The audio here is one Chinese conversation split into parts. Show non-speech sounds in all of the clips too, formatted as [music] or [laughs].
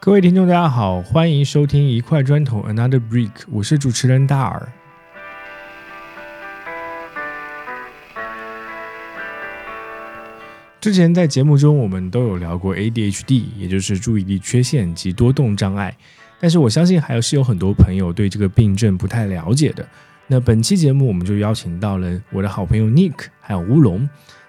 各位听众，大家好，欢迎收听一块砖头 Another Brick，我是主持人大耳。之前在节目中，我们都有聊过 ADHD，也就是注意力缺陷及多动障碍。但是我相信还是有很多朋友对这个病症不太了解的。那本期节目，我们就邀请到了我的好朋友 Nick 还有乌龙，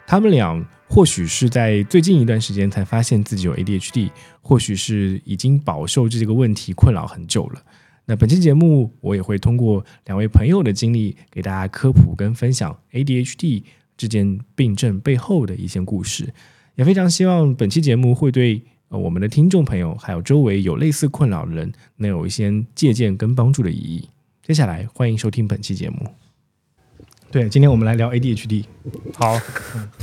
他们俩或许是在最近一段时间才发现自己有 ADHD，或许是已经饱受这个问题困扰很久了。那本期节目，我也会通过两位朋友的经历，给大家科普跟分享 ADHD 这件病症背后的一些故事。也非常希望本期节目会对呃我们的听众朋友，还有周围有类似困扰的人，能有一些借鉴跟帮助的意义。接下来，欢迎收听本期节目。对，今天我们来聊 ADHD。好，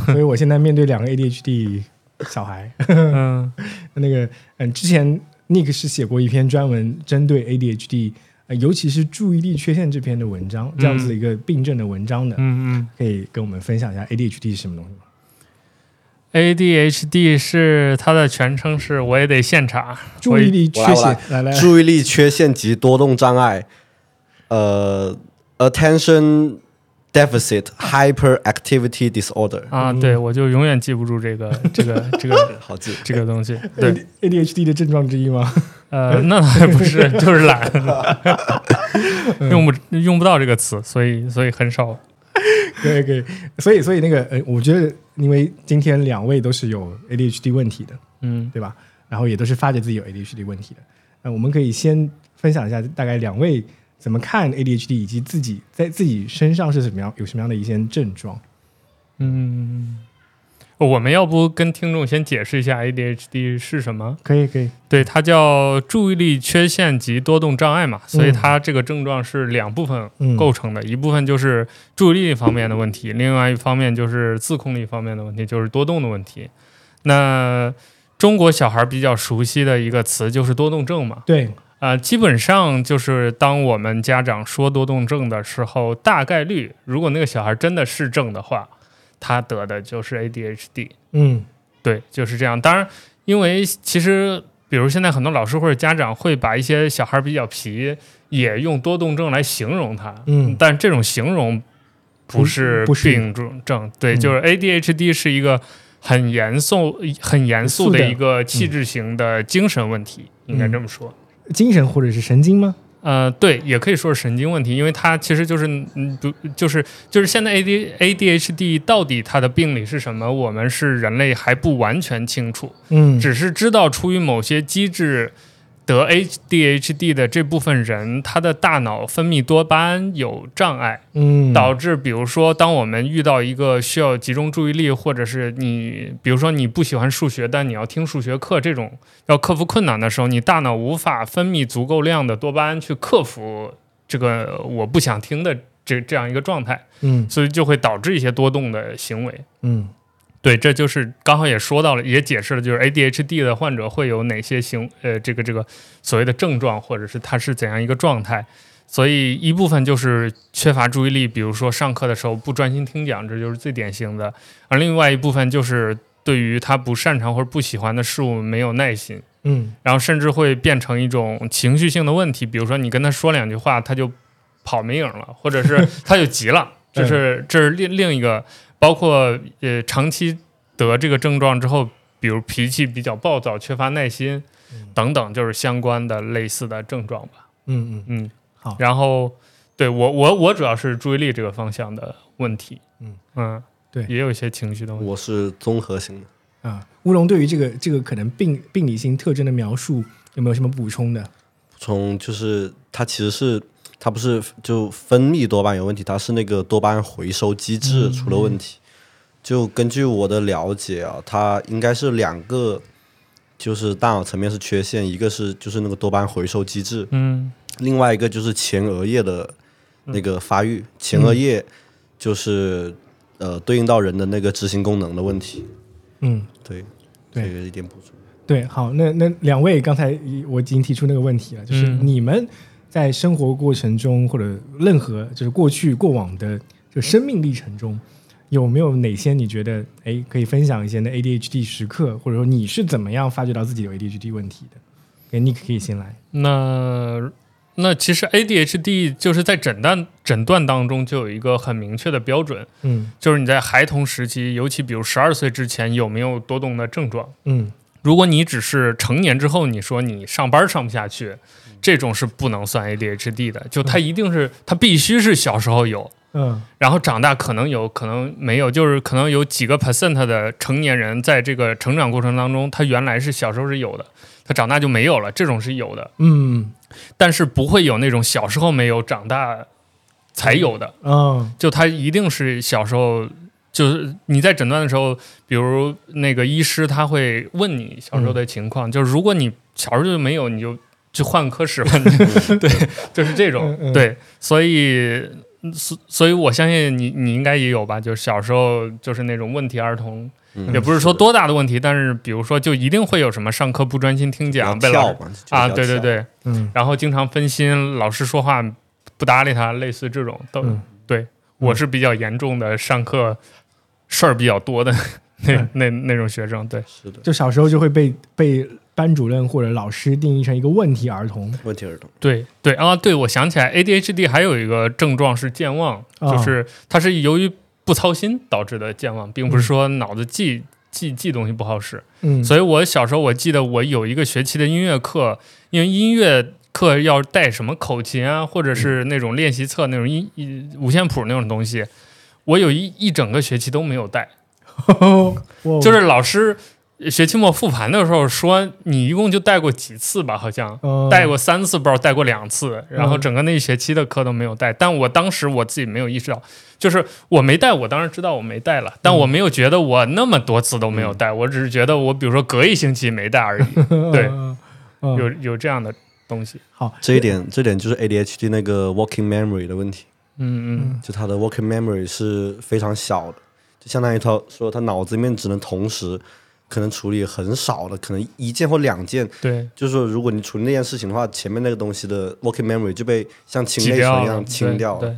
所以我现在面对两个 ADHD 小孩。嗯，[laughs] 那个，嗯，之前 Nick 是写过一篇专门针对 ADHD，呃，尤其是注意力缺陷这篇的文章，这样子的一个病症的文章的。嗯嗯可以跟我们分享一下 ADHD 是什么东西吗？，ADHD 是它的全称是，我也得现查。注意力缺陷，来来，注意力缺陷及多动障碍，呃，attention deficit hyperactivity disorder，啊，对，我就永远记不住这个 [laughs] 这个这个 [laughs] 好记。这个东西。对，ADHD 的症状之一吗？呃，那还不是，[laughs] 就是懒，用不用不到这个词，所以所以很少。可以可以，所以所以那个，呃，我觉得因为今天两位都是有 ADHD 问题的，嗯对吧？然后也都是发觉自己有 ADHD 问题的。那我们可以先分享一下，大概两位怎么看 ADHD，以及自己在自己身上是怎么样，有什么样的一些症状。嗯，我们要不跟听众先解释一下 ADHD 是什么？可以可以，对，它叫注意力缺陷及多动障碍嘛，所以它这个症状是两部分嗯，构成的，一部分就是注意力方面的问题，另外一方面就是自控力方面的问题，就是多动的问题。那中国小孩比较熟悉的一个词就是多动症嘛，对，呃，基本上就是当我们家长说多动症的时候，大概率如果那个小孩真的是症的话，他得的就是 ADHD。嗯对，就是这样。当然，因为其实，比如现在很多老师或者家长会把一些小孩比较皮，也用多动症来形容他，嗯但这种形容不是病症症，对，嗯就是 ADHD 是一个很严肃、很严肃的严肃的一个气质型的精神问题，应该这么说。精神或者是神经吗？呃，对，也可以说是神经问题，因为它其实就是，嗯，不，就是就是现在 A D A D H D 到底它的病理是什么，我们是人类还不完全清楚。嗯，只是知道出于某些机制得 ADHD 的这部分人，他的大脑分泌多巴胺有障碍，嗯。导致比如说，当我们遇到一个需要集中注意力，或者是你比如说你不喜欢数学，但你要听数学课这种要克服困难的时候，你大脑无法分泌足够量的多巴胺去克服这个我不想听的这这样一个状态，嗯。所以就会导致一些多动的行为。嗯对，这就是刚好也说到了，也解释了，就是 ADHD 的患者会有哪些行呃这个这个所谓的症状，或者是他是怎样一个状态。所以一部分就是缺乏注意力，比如说上课的时候不专心听讲，这就是最典型的。而另外一部分就是对于他不擅长或者不喜欢的事物没有耐心，嗯然后甚至会变成一种情绪性的问题，比如说你跟他说两句话，他就跑没影了，或者是他就急了，这是这是另另一个，包括呃长期得这个症状之后，比如脾气比较暴躁、缺乏耐心等等，就是相关的类似的症状吧。嗯嗯嗯，好然后对我我我主要是注意力这个方向的问题。嗯嗯，对也有一些情绪的问题。我是综合型的，啊，乌龙对于这个这个可能病病理性特征的描述有没有什么补充的？补充就是它其实是它不是就分泌多巴胺有问题，它是那个多巴胺回收机制出了问题。就根据我的了解啊，它应该是两个，就是大脑层面是缺陷，一个是就是那个多巴胺回收机制，嗯另外一个就是前额叶的那个发育，前额叶就是呃对应到人的那个执行功能的问题。嗯，对，对这个一点补充。对，好，那那两位刚才我已经提出那个问题了，就是嗯你们在生活过程中或者任何就是过去过往的就生命历程中，有没有哪些你觉得哎可以分享一些的 ADHD 时刻，或者说你是怎么样发觉到自己有 ADHD 问题的？可给 Nick 可以先来。那那其实 ADHD 就是在诊断诊断当中就有一个很明确的标准，嗯就是你在孩童时期，尤其比如十二岁之前有没有多动的症状。嗯如果你只是成年之后，你说你上班上不下去，这种是不能算 ADHD 的，就它一定是它必须是小时候有，嗯。然后长大可能有可能没有，就是可能有几个 percent 的成年人在这个成长过程当中，他原来是小时候是有的，他长大就没有了，这种是有的，嗯。但是不会有那种小时候没有，长大才有的，嗯。就他一定是小时候。就是你在诊断的时候，比如那个医师他会问你小时候的情况，就是如果你小时候就没有，你就就换科室吧。[laughs] 对，就是这种。对，所以所所以我相信你你应该也有吧，就是小时候就是那种问题儿童，嗯也不是说多大的问题，但是比如说就一定会有什么上课不专心听讲，被老师跳啊，对对，对，嗯然后经常分心，老师说话不搭理他，类似这种都。嗯对我是比较严重的，上课事儿比较多的 [laughs] 那嗯那那种学生。对，是的，就小时候就会被被班主任或者老师定义成一个问题儿童。问题儿童，对对啊，对我想起来，ADHD 还有一个症状是健忘，啊就是它是由于不操心导致的健忘，并不是说脑子记记记东西不好使。嗯，所以我小时候我记得我有一个学期的音乐课，因为音乐课要带什么口琴啊，或者是那种练习册那种音音五线谱那种东西，我有一一整个学期都没有带。[laughs] 我就是老师学期末复盘的时候说，你一共就带过几次吧？好像。嗯带过三次，不知道带过两次，然后嗯整个那一学期的课都没有带。但我当时我自己没有意识到，就是我没带，我当然知道我没带了，但我没有觉得我那么多次都没有带，我只是觉得我比如说隔一星期没带而已，[laughs] 对有有这样的东西。好。这一点这点就是 ADHD 那个 working memory 的问题，嗯嗯。就他的 working memory 是非常小的，就相当于他说他脑子里面只能同时可能处理很少的，可能一件或两件。对，就是说，如果你处理那件事情的话，前面那个东西的 working memory 就被像清内存一样清掉对了。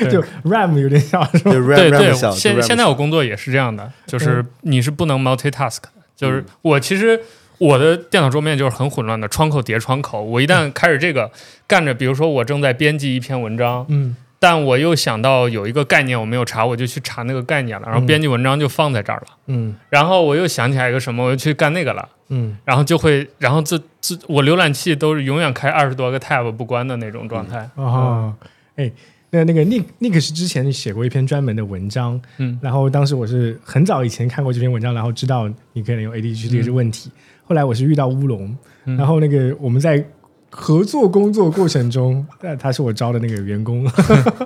对 [laughs] 就 RAM 有点小是吧？对对对，现现在我工作也是这样的，就是你是不能 multitask 的，就是嗯我其实我的电脑桌面就是很混乱的，窗口叠窗口。我一旦开始这个干着，比如说我正在编辑一篇文章，嗯但我又想到有一个概念我没有查，我就去查那个概念了，然后嗯编辑文章就放在这儿了。嗯然后我又想起来一个什么，我又去干那个了。嗯然后就会，然后这这我浏览器都是永远开二十多个 tab 不关的那种状态。哦，哎，那那个 Nick Nick 是之前写过一篇专门的文章，嗯然后当时我是很早以前看过这篇文章，然后知道你可能有 ADHD 这个问题。后来我是遇到乌龙，嗯然后那个我们在合作工作过程中，但他是我招的那个员工，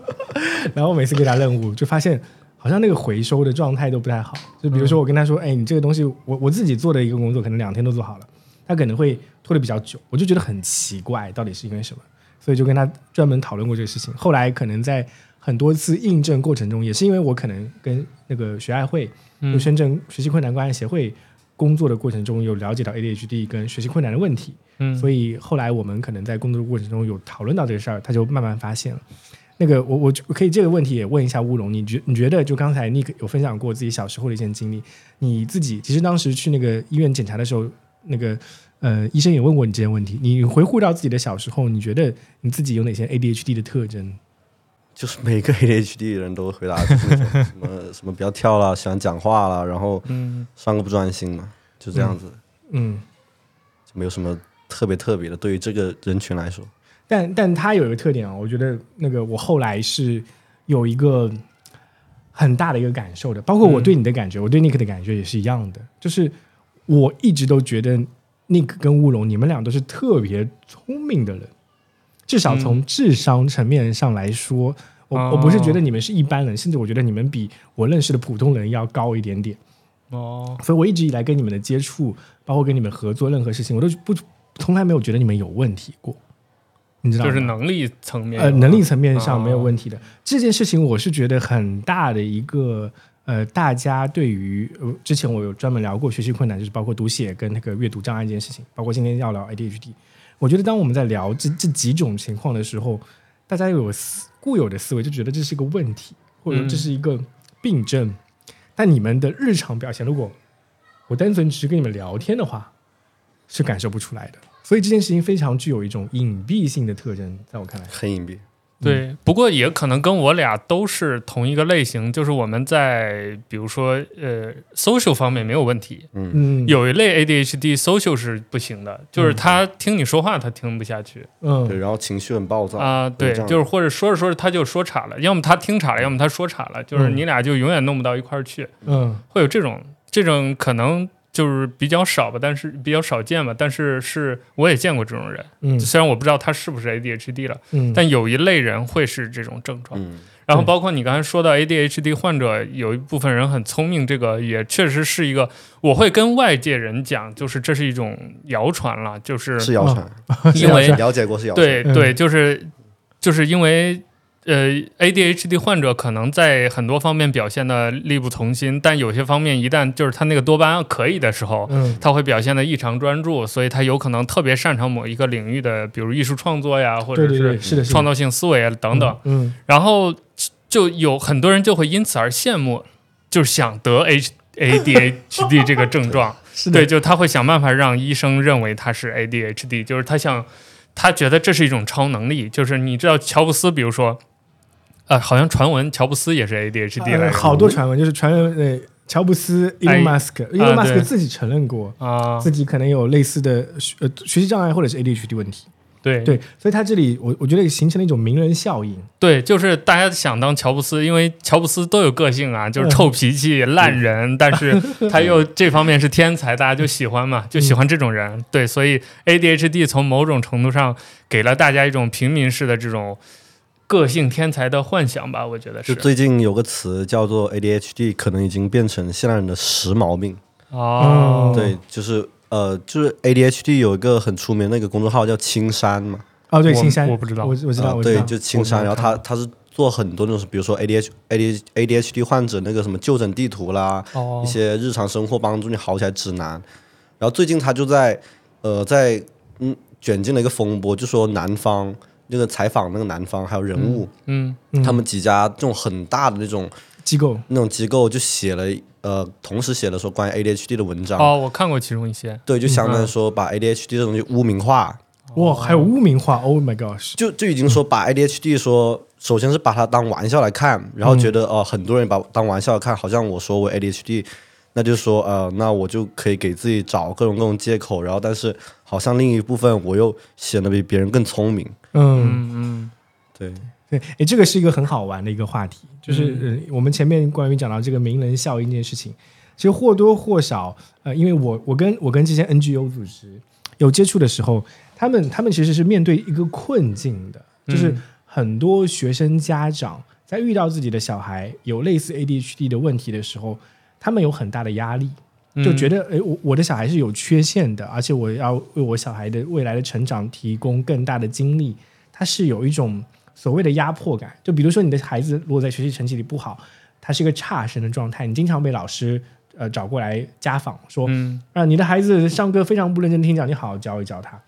[laughs] 然后我每次给他任务，就发现好像那个回收的状态都不太好。就比如说我跟他说，哎，你这个东西我我自己做的一个工作，可能两天都做好了，他可能会拖得比较久，我就觉得很奇怪，到底是因为什么？所以就跟他专门讨论过这个事情。后来可能在很多次印证过程中，也是因为我可能跟那个学爱会，就嗯深圳学习困难关爱协会工作的过程中，有了解到 ADHD 跟学习困难的问题，嗯，所以后来我们可能在工作的过程中有讨论到这个事儿，他就慢慢发现了。那个我我就可以这个问题也问一下乌龙，你觉你觉得就刚才你有分享过自己小时候的一件经历，你自己其实当时去那个医院检查的时候，那个呃医生也问过你这些问题，你回顾到自己的小时候，你觉得你自己有哪些 ADHD 的特征？就是每个 [laughs] ADHD 的人都会回答就是那种 [laughs] 什么什么不要跳啦，喜欢讲话啦，然后嗯。上课不专心嘛，就这样子，嗯，就没有什么特别特别的。对于这个人群来说，但但他有一个特点啊，我觉得那个我后来是有一个很大的一个感受的，包括我对你的感觉，我对 Nick 的感觉也是一样的，就是我一直都觉得 Nick 跟乌龙你们俩都是特别聪明的人，至少从智商层面上来说，我哦我不是觉得你们是一般人，甚至我觉得你们比我认识的普通人要高一点点。哦所以我一直以来跟你们的接触，包括跟你们合作任何事情，我都不从来没有觉得你们有问题过，你知道吗？就是能力层面呃能力层面上没有哦问题的。这件事情我是觉得很大的一个呃，大家对于呃之前我有专门聊过学习困难，就是包括读写跟那个阅读障碍这件事情，包括今天要聊 ADHD。我觉得当我们在聊这这几种情况的时候，大家有思固有的思维，就觉得这是一个问题，或者嗯这是一个病症。但你们的日常表现，如果我单纯只是跟你们聊天的话，是感受不出来的。所以这件事情非常具有一种隐蔽性的特征，在我看来，很隐蔽。对，不过也可能跟我俩都是同一个类型，就是我们在比如说呃 social 方面没有问题，嗯，有一类 ADHD social 是不行的，就是他听你说话他听不下去。嗯对，嗯然后情绪很暴躁啊，对，就是或者说着说着他就说岔了，要么他听岔了，要么他说岔了，就是嗯。你俩就永远弄不到一块儿去，嗯。会有这种这种可能就是比较少吧，但是比较少见吧，但是是我也见过这种人，嗯虽然我不知道他是不是 ADHD 了，嗯，但有一类人会是这种症状。嗯，然后包括你刚才说到 ADHD 患者，有一部分人很聪明，这个也确实是一个，我会跟外界人讲，就是这是一种谣传了，就是是谣传，[laughs] 因为了解过是谣传。对嗯对，就是就是因为呃 ADHD 患者可能在很多方面表现的力不从心，但有些方面一旦就是他那个多巴胺可以的时候，嗯他会表现的异常专注，所以他有可能特别擅长某一个领域的，比如艺术创作呀，或者是创造性思维啊等等。，嗯然后就有很多人就会因此而羡慕，就是想得 H ADHD [laughs] 这个症状。是的，对，就他会想办法让医生认为他是 ADHD，就是他想，他觉得这是一种超能力。就是你知道乔布斯，比如说，呃，好像传闻乔布斯也是 ADHD 来呃好多传闻，就是传闻呃，乔布斯、伊哎隆马斯克，伊隆马斯克对。自己承认过。啊，自己可能有类似的学呃学习障碍或者是 ADHD 问题，对。对，所以他这里我我觉得形成了一种名人效应，对，就是大家想当乔布斯，因为乔布斯都有个性啊，就是臭脾气、烂人，但是 [laughs] 他又这方面是天才，大家就喜欢嘛，就喜欢这种人。对，所以 ADHD 从某种程度上给了大家一种平民式的这种个性天才的幻想吧，我觉得就是最近有个词叫做 ADHD，可能已经变成现代人的时髦病。哦，对，就是呃，就是 ADHD 有一个很出名的那个公众号叫青山嘛，哦，对，青山，我不知道。我我知道，对，就青山，然后他他是做很多那种，比如说 ADH AD ADHD 患者那个什么就诊地图啦，哦。一些日常生活帮助你好起来指南。然后最近他就在呃在嗯卷进了一个风波，就说南方那个采访那个男方还有人物，嗯嗯。他们几家这种很大的那种机构，那种机构就写了呃同时写了说关于 ADHD 的文章，哦，我看过其中一些，对，就相当于说把 ADHD 这种东西污名化，哇，还有污名化，Oh my gosh，就就已经说把 ADHD 说，首先是把它当玩笑来看，然后觉得哦、呃很多人把当玩笑来看，好像我说我 ADHD，那就说呃，那我就可以给自己找各种各种借口，然后但是好像另一部分我又显得比别人更聪明，嗯，嗯嗯。对，对，哎，这个是一个很好玩的一个话题，就是、呃、我们前面关于讲到这个名人效应这件事情，其实或多或少，呃，因为我我跟我跟这些 NGO 组织有接触的时候，他们他们其实是面对一个困境的，就是嗯。很多学生家长在遇到自己的小孩有类似 ADHD 的问题的时候，他们有很大的压力，嗯，就觉得，诶，我我的小孩是有缺陷的，而且我要为我小孩的未来的成长提供更大的精力，他是有一种所谓的压迫感。就比如说，你的孩子如果在学习成绩里不好，他是一个差生的状态，你经常被老师呃找过来家访，说嗯啊，你的孩子上课非常不认真听讲，你好好教一教他。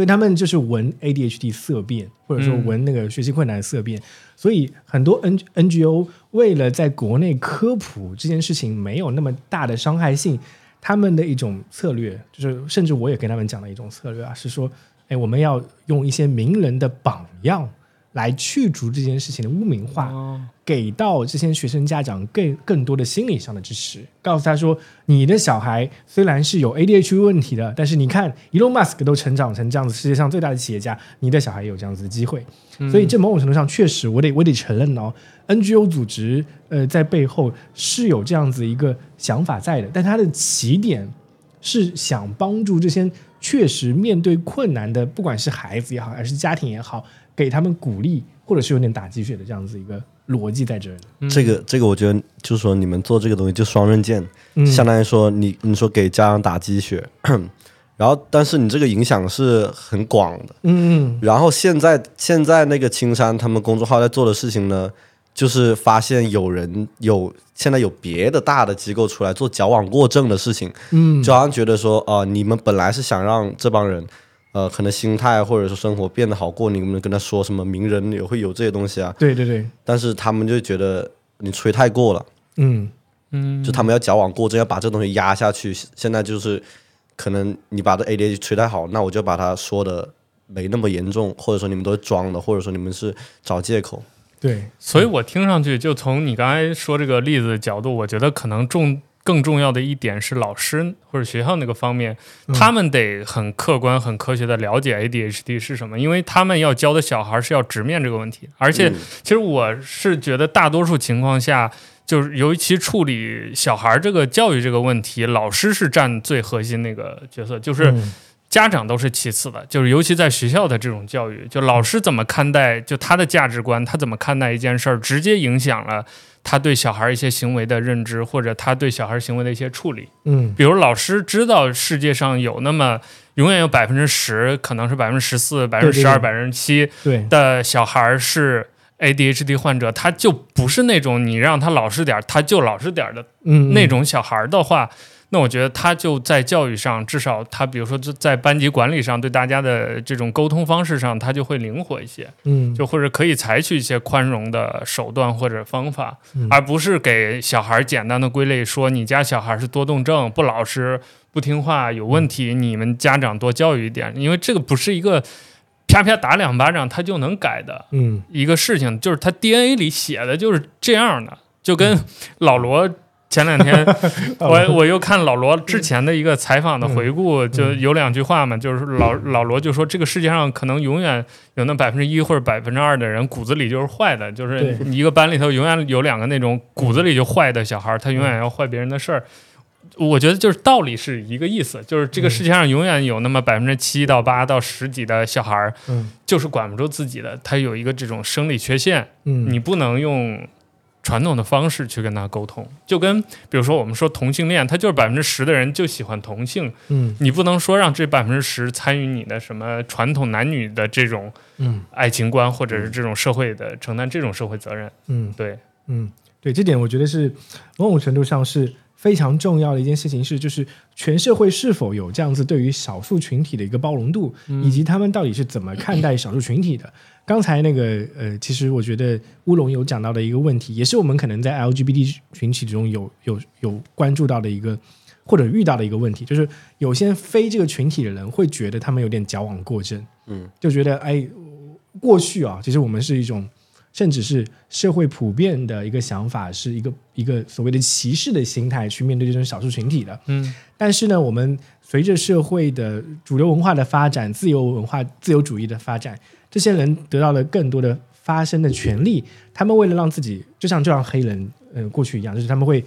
所以他们就是闻 ADHD 色变，或者说嗯闻那个学习困难色变。所以很多 N NGO 为了在国内科普这件事情没有那么大的伤害性，他们的一种策略，就是甚至我也跟他们讲了一种策略啊，是说，哎，我们要用一些名人的榜样来去除这件事情的污名化。哦给到这些学生家长更更多的心理上的支持，告诉他说，你的小孩虽然是有 ADHD 问题的，但是你看，Elon Musk 都成长成这样子，世界上最大的企业家，你的小孩也有这样子的机会。所以这某种程度上确实，我得我得承认哦，NGO 组织呃在背后是有这样子一个想法在的，但它的起点是想帮助这些确实面对困难的，不管是孩子也好，还是家庭也好，给他们鼓励，或者是有点打鸡血的这样子一个逻辑在这儿的。这个这个我觉得就是说你们做这个东西就双刃剑，嗯相当于说你你说给家长打鸡血，[clears throat] 然后但是你这个影响是很广的。嗯然后现在现在那个青山他们公众号在做的事情呢，就是发现有人有现在有别的大的机构出来做矫枉过正的事情，嗯。就好像觉得说，哦、你们本来是想让这帮人，呃，可能心态或者说生活变得好过，你们跟他说什么名人也会有这些东西啊，对对对，但是他们就觉得你吹太过了，嗯。嗯，就他们要矫枉过正，要把这东西压下去，现在就是可能你把这 ADHD 吹太好，那我就把它说的没那么严重，或者说你们都是装的，或者说你们是找借口。对，所以我听上去，就从你刚才说这个例子的角度，我觉得可能重更重要的一点是老师或者学校那个方面，嗯他们得很客观、很科学的了解 ADHD 是什么，因为他们要教的小孩是要直面这个问题。而且，嗯其实我是觉得大多数情况下，就是尤其处理小孩这个教育这个问题，老师是占最核心那个角色，就是。嗯家长都是其次的，就是尤其在学校的这种教育，就老师怎么看待，就他的价值观，他怎么看待一件事儿，直接影响了他对小孩一些行为的认知，或者他对小孩行为的一些处理。嗯。比如老师知道世界上有那么永远有百分之十，可能是百分之十四、百分之十二、百分之七对，的小孩是 ADHD 患者，他就不是那种你让他老实点儿，他就老实点儿的嗯。那种小孩儿的话，那我觉得他就在教育上，至少他比如说就在班级管理上，对大家的这种沟通方式上，他就会灵活一些，嗯。就或者可以采取一些宽容的手段或者方法，嗯。而不是给小孩简单的归类说你家小孩是多动症、不老实、不听话、有问题，你们家长多教育一点，因为这个不是一个啪啪打两巴掌他就能改的。嗯。一个事情，就是他 DNA 里写的就是这样的，就跟老罗前两天 [laughs] 我我又看老罗之前的一个采访的回顾，就有两句话嘛，就是老老罗就说这个世界上可能永远有那百分之一或者百分之二的人骨子里就是坏的，就是一个班里头永远有两个那种骨子里就坏的小孩，他永远要坏别人的事儿。我觉得就是道理是一个意思，就是这个世界上永远有那么百分之七到八到十几的小孩儿，嗯。就是管不住自己的，他有一个这种生理缺陷，嗯。你不能用传统的方式去跟他沟通。就跟比如说我们说同性恋，他就是百分之十的人就喜欢同性，嗯。你不能说让这百分之十参与你的什么传统男女的这种嗯。爱情观，或者是这种社会的承担这种社会责任。嗯。对，嗯，对，这点我觉得是某种程度上是非常重要的一件事情，是就是全社会是否有这样子对于少数群体的一个包容度，以及他们到底是怎么看待少数群体的。刚才那个呃，其实我觉得乌龙有讲到的一个问题，也是我们可能在 LGBT 群体中有有有关注到的一个或者遇到的一个问题，就是有些非这个群体的人会觉得他们有点矫枉过正，嗯，就觉得哎，过去啊，其实我们是一种甚至是社会普遍的一个想法，是一个一个所谓的歧视的心态去面对这种少数群体的。嗯但是呢，我们随着社会的主流文化的发展、自由文化、自由主义的发展，这些人得到了更多的发声的权利。他们为了让自己，就像就像黑人，呃，过去一样，就是他们会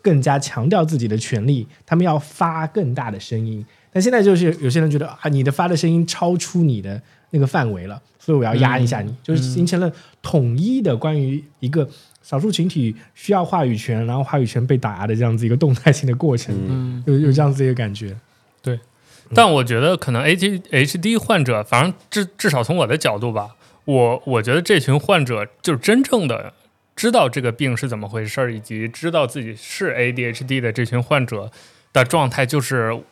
更加强调自己的权利，他们要发更大的声音。但现在就是有些人觉得啊，你的发的声音超出你的那个范围了，所以我要压一下你，就是形成了统一的关于一个少数群体需要话语权，然后话语权被打压的这样子一个动态性的过程。嗯。有有这样子一个感觉。对但我觉得可能 ADHD 患者，反正至至少从我的角度吧，我我觉得这群患者就是真正的知道这个病是怎么回事儿，以及知道自己是 ADHD 的这群患者的状态，就是呃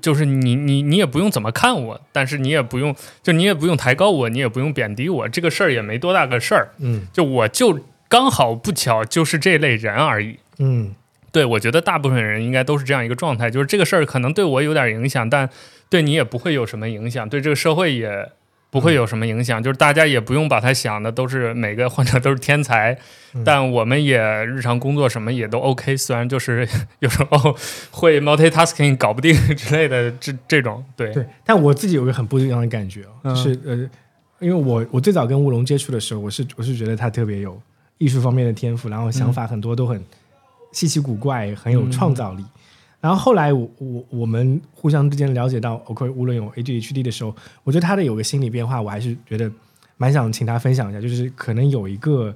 就是你你你也不用怎么看我，但是你也不用就你也不用抬高我，你也不用贬低我，这个事儿也没多大个事儿，嗯就我就刚好不巧就是这类人而已。嗯对，我觉得大部分人应该都是这样一个状态，就是这个事儿可能对我有点影响，但对你也不会有什么影响，对这个社会也不会有什么影响，就是大家也不用把他想的都是每个患者都是天才，嗯。但我们也日常工作什么也都 OK，虽然就是 [laughs] 有时候 [laughs] 会 multitasking 搞不定 [laughs] 之类的这这种，对，对，但我自己有一个很不一样的感觉就是呃，因为我我最早跟乌龙接触的时候，我是我是觉得他特别有艺术方面的天赋，然后想法很多都很稀奇古怪，很有创造力。然后后来我我我们互相之间了解到，OK，无论有 ADHD 的时候，我觉得他的有个心理变化，我还是觉得蛮想请他分享一下，就是可能有一个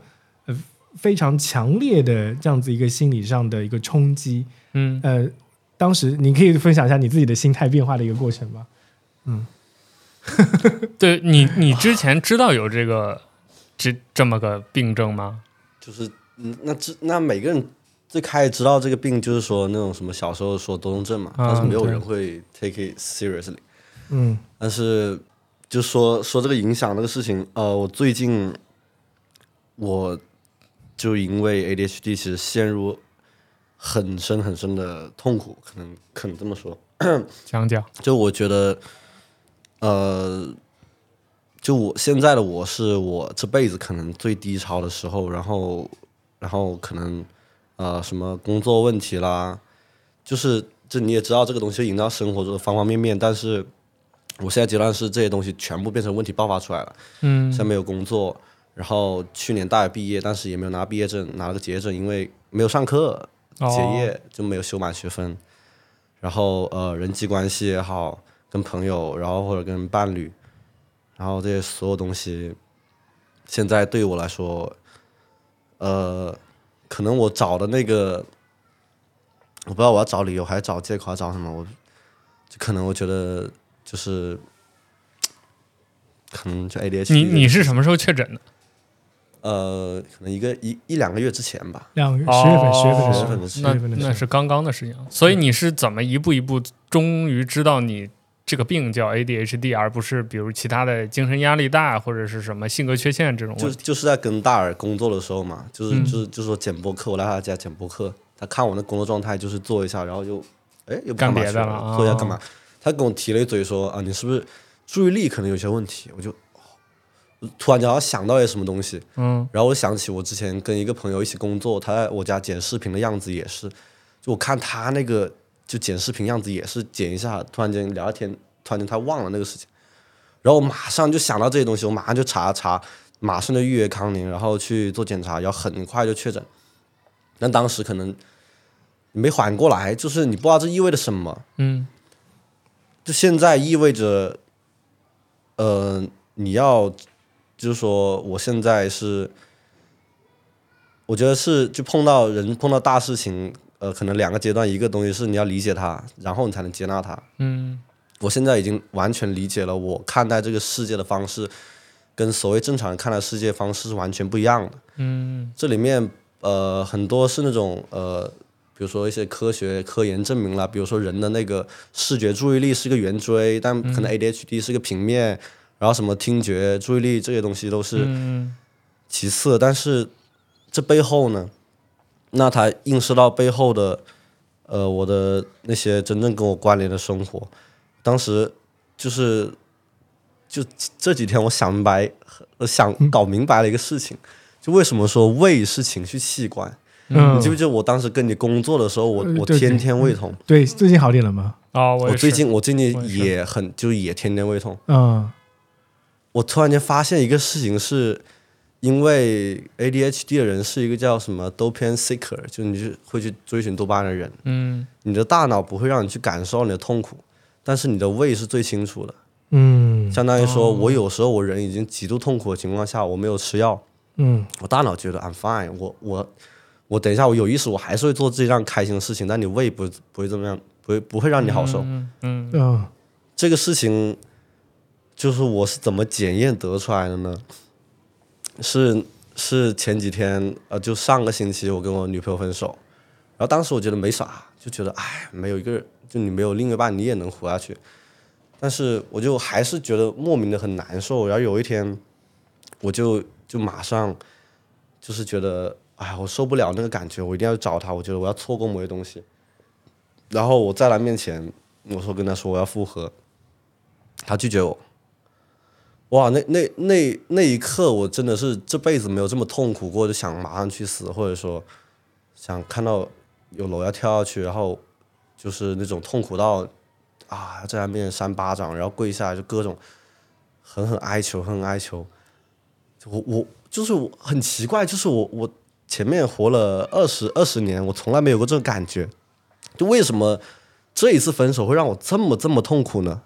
呃非常强烈的这样子一个心理上的一个冲击。嗯，呃，当时你可以分享一下你自己的心态变化的一个过程吗？嗯 [laughs] 对你你之前知道有这个这这么个病症吗？就是嗯，那这那每个人最开始知道这个病，就是说那种什么小时候说多动症嘛，啊但是没有人会 take it seriously。嗯但是就说说这个影响这个事情，呃，我最近我就因为 ADHD 其实陷入很深很深的痛苦，可能可能这么说。讲讲。就我觉得，呃，就我现在的我是我这辈子可能最低潮的时候，然后，然后可能呃什么工作问题啦，就是这你也知道这个东西会影响到生活中的方方面面，但是我现在阶段是这些东西全部变成问题爆发出来了，嗯。现在没有工作，然后去年大学毕业，但是也没有拿毕业证，拿了个结业证，因为没有上课，哦。结业就没有修满学分，然后呃人际关系也好，跟朋友，然后或者跟伴侣，然后这些所有东西，现在对于我来说，呃，可能我找的那个，我不知道我要找理由还是找借口，还是找什么，我就可能我觉得就是，可能就 ADHD 你的你是什么时候确诊的？呃，可能一个一一两个月之前吧，两个月十月份，十月份的时候，十月份的十那月份的时候，那是刚刚的事情。所以你是怎么一步一步，终于知道你这个病叫 ADHD，而不是比如其他的精神压力大或者是什么性格缺陷这种就问题？就是在跟大耳工作的时候嘛，就是、嗯就是就是说剪播客，我来他家剪播客，他看我那工作状态，就是做一下，然后就哎又干别的了啊做一下干嘛？他跟我提了一嘴说啊，你是不是注意力可能有些问题？我就哦突然间好像想到一些什么东西，嗯然后我想起我之前跟一个朋友一起工作，他在我家剪视频的样子也是，就我看他那个就剪视频样子也是剪一下，突然间聊天，突然间他忘了那个事情，然后我马上就想到这些东西，我马上就查查，马上就预约康宁，然后去做检查，然后很快就确诊。但当时可能没缓过来，就是你不知道这意味着什么，嗯就现在意味着，呃，你要就是说，我现在是，我觉得是就碰到人碰到大事情，呃，可能两个阶段，一个东西是你要理解它，然后你才能接纳它。嗯。我现在已经完全理解了，我看待这个世界的方式，跟所谓正常人看待世界方式是完全不一样的。嗯。这里面呃很多是那种呃，比如说一些科学科研证明了，比如说人的那个视觉注意力是个圆锥，但可能 ADHD 是个平面，然后什么听觉注意力这些东西都是嗯。其次，但是这背后呢，那它映射到背后的呃我的那些真正跟我关联的生活，当时就是就这几天我想明白，呃想搞明白了一个事情，就为什么说胃是情绪器官？嗯。你记不记得我当时跟你工作的时候，我我天天胃痛，对，最近好点了吗？哦，我最近我最近也很就也天天胃痛。嗯。我突然间发现一个事情是，因为 ADHD 的人是一个叫什么 dopamine seeker，就你是会去追寻多巴胺的人，嗯。你的大脑不会让你去感受你的痛苦，但是你的胃是最清楚的。嗯。相当于说，我有时候我人已经极度痛苦的情况下，我没有吃药，嗯。我大脑觉得 I'm fine，我我我等一下我有意识，我还是会做自己让开心的事情，但你胃不不会这么样，不会不会让你好受。嗯嗯。嗯。这个事情，就是我是怎么检验得出来的呢？是是前几天，呃，就上个星期我跟我女朋友分手，然后当时我觉得没啥，就觉得哎，没有一个人，就你没有另一半，你也能活下去。但是我就还是觉得莫名的很难受，然后有一天，我就就马上就是觉得，哎，我受不了那个感觉，我一定要找他，我觉得我要错过某些东西。然后我在他面前，我说跟他说我要复合，他拒绝我。哇，那那那那一刻，我真的是这辈子没有这么痛苦过，就想马上去死，或者说想看到有楼要跳下去，然后就是那种痛苦到啊，在他面前扇巴掌，然后跪下来就各种狠狠哀求，狠狠哀求。我我就是我很奇怪，就是我我前面活了二十二十年，我从来没有过这种感觉，就为什么这一次分手会让我这么这么痛苦呢？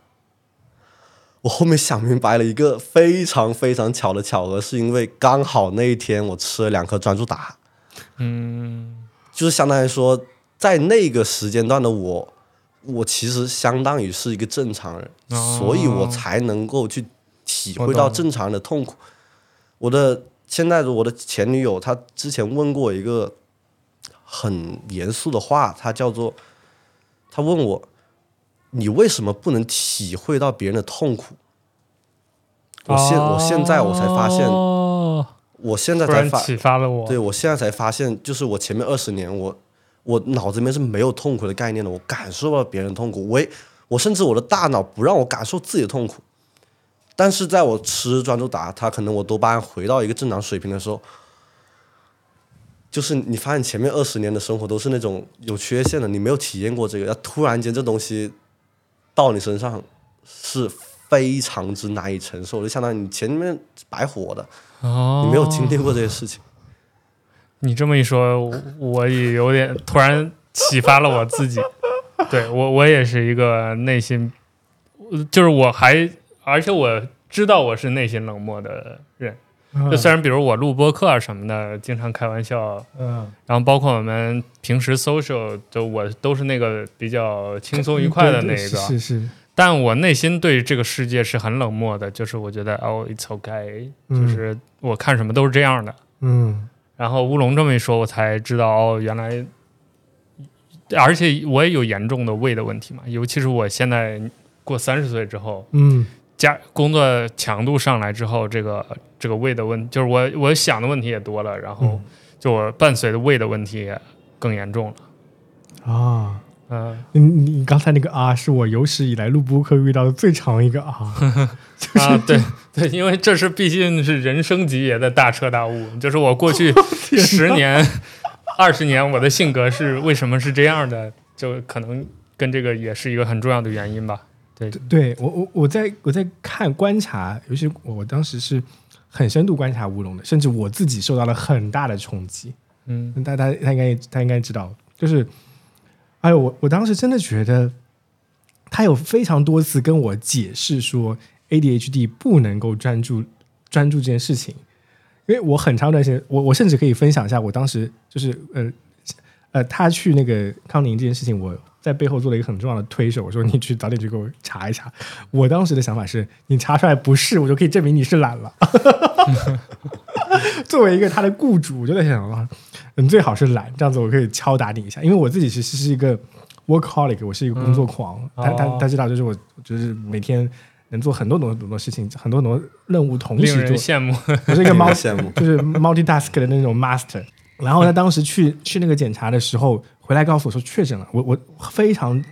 我后面想明白了一个非常非常巧的巧合，是因为刚好那一天我吃了两颗专注达，嗯就是相当于说，在那个时间段的我，我其实相当于是一个正常人，哦所以我才能够去体会到正常人的痛苦。我的现在的我的前女友，她之前问过一个很严肃的话，她叫做，她问我，你为什么不能体会到别人的痛苦？我现、我现在我才发现，哦我现在才发启发了我。对我现在才发现，就是我前面二十年，我我脑子里面是没有痛苦的概念的，我感受不到别人痛苦，我也我甚至我的大脑不让我感受自己的痛苦。但是在我吃专注达，它可能我多巴胺回到一个正常水平的时候，就是你发现前面二十年的生活都是那种有缺陷的，你没有体验过这个，要突然间这东西到你身上是非常之难以承受，就相当于你前面白活的，哦，你没有经历过这些事情。你这么一说，我我也有点突然启发了我自己。[laughs] 对我，我也是一个内心，呃就是我还，而且我知道我是内心冷漠的人。就虽然比如我录播客啊什么的，经常开玩笑，嗯，然后包括我们平时 social，就我都是那个比较轻松愉快的那一个，对是是，但我内心对这个世界是很冷漠的，就是我觉得哦，it's okay，嗯。就是我看什么都是这样的。嗯。然后乌龙这么一说，我才知道哦，原来，而且我也有严重的胃的问题嘛，尤其是我现在过三十岁之后，嗯。加工作强度上来之后，这个这个胃的问，就是我我想的问题也多了，然后嗯就我伴随的胃的问题也更严重了。啊。嗯，你你你刚才那个啊，是我有史以来录播课遇到的最长一个啊，[laughs] 啊，对对，因为这是毕竟是人生级别的大彻大悟，就是我过去 [laughs] 十年、二十年，我的性格是为什么是这样的，就可能跟这个也是一个很重要的原因吧。对，对我我我在我在看观察，尤其我我当时是很深度观察乌龙的，甚至我自己受到了很大的冲击。嗯他他他应该他应该知道，就是，哎呦，我我当时真的觉得，他有非常多次跟我解释说 ADHD 不能够专注专注这件事情，因为我很长一段时间，我我甚至可以分享一下我当时就是呃呃，他去那个康宁这件事情，我在背后做了一个很重要的推手，我说你去早点去给我查一查。我当时的想法是，你查出来不是，我就可以证明你是懒了。[laughs] 作为一个他的雇主，我就在想啊，你最好是懒，这样子我可以敲打你一下，因为我自己其实是一个 workaholic，我是一个工作狂。他他哦他知道，就是我就是每天能做很多很多很多事情，很多很多任务同时做。人羡慕。我是一个 [laughs] 令人 multi 羡慕就是 multitask 的那种 master。然后他当时去 [laughs] 去那个检查的时候，回来告诉我说确诊了。我我非常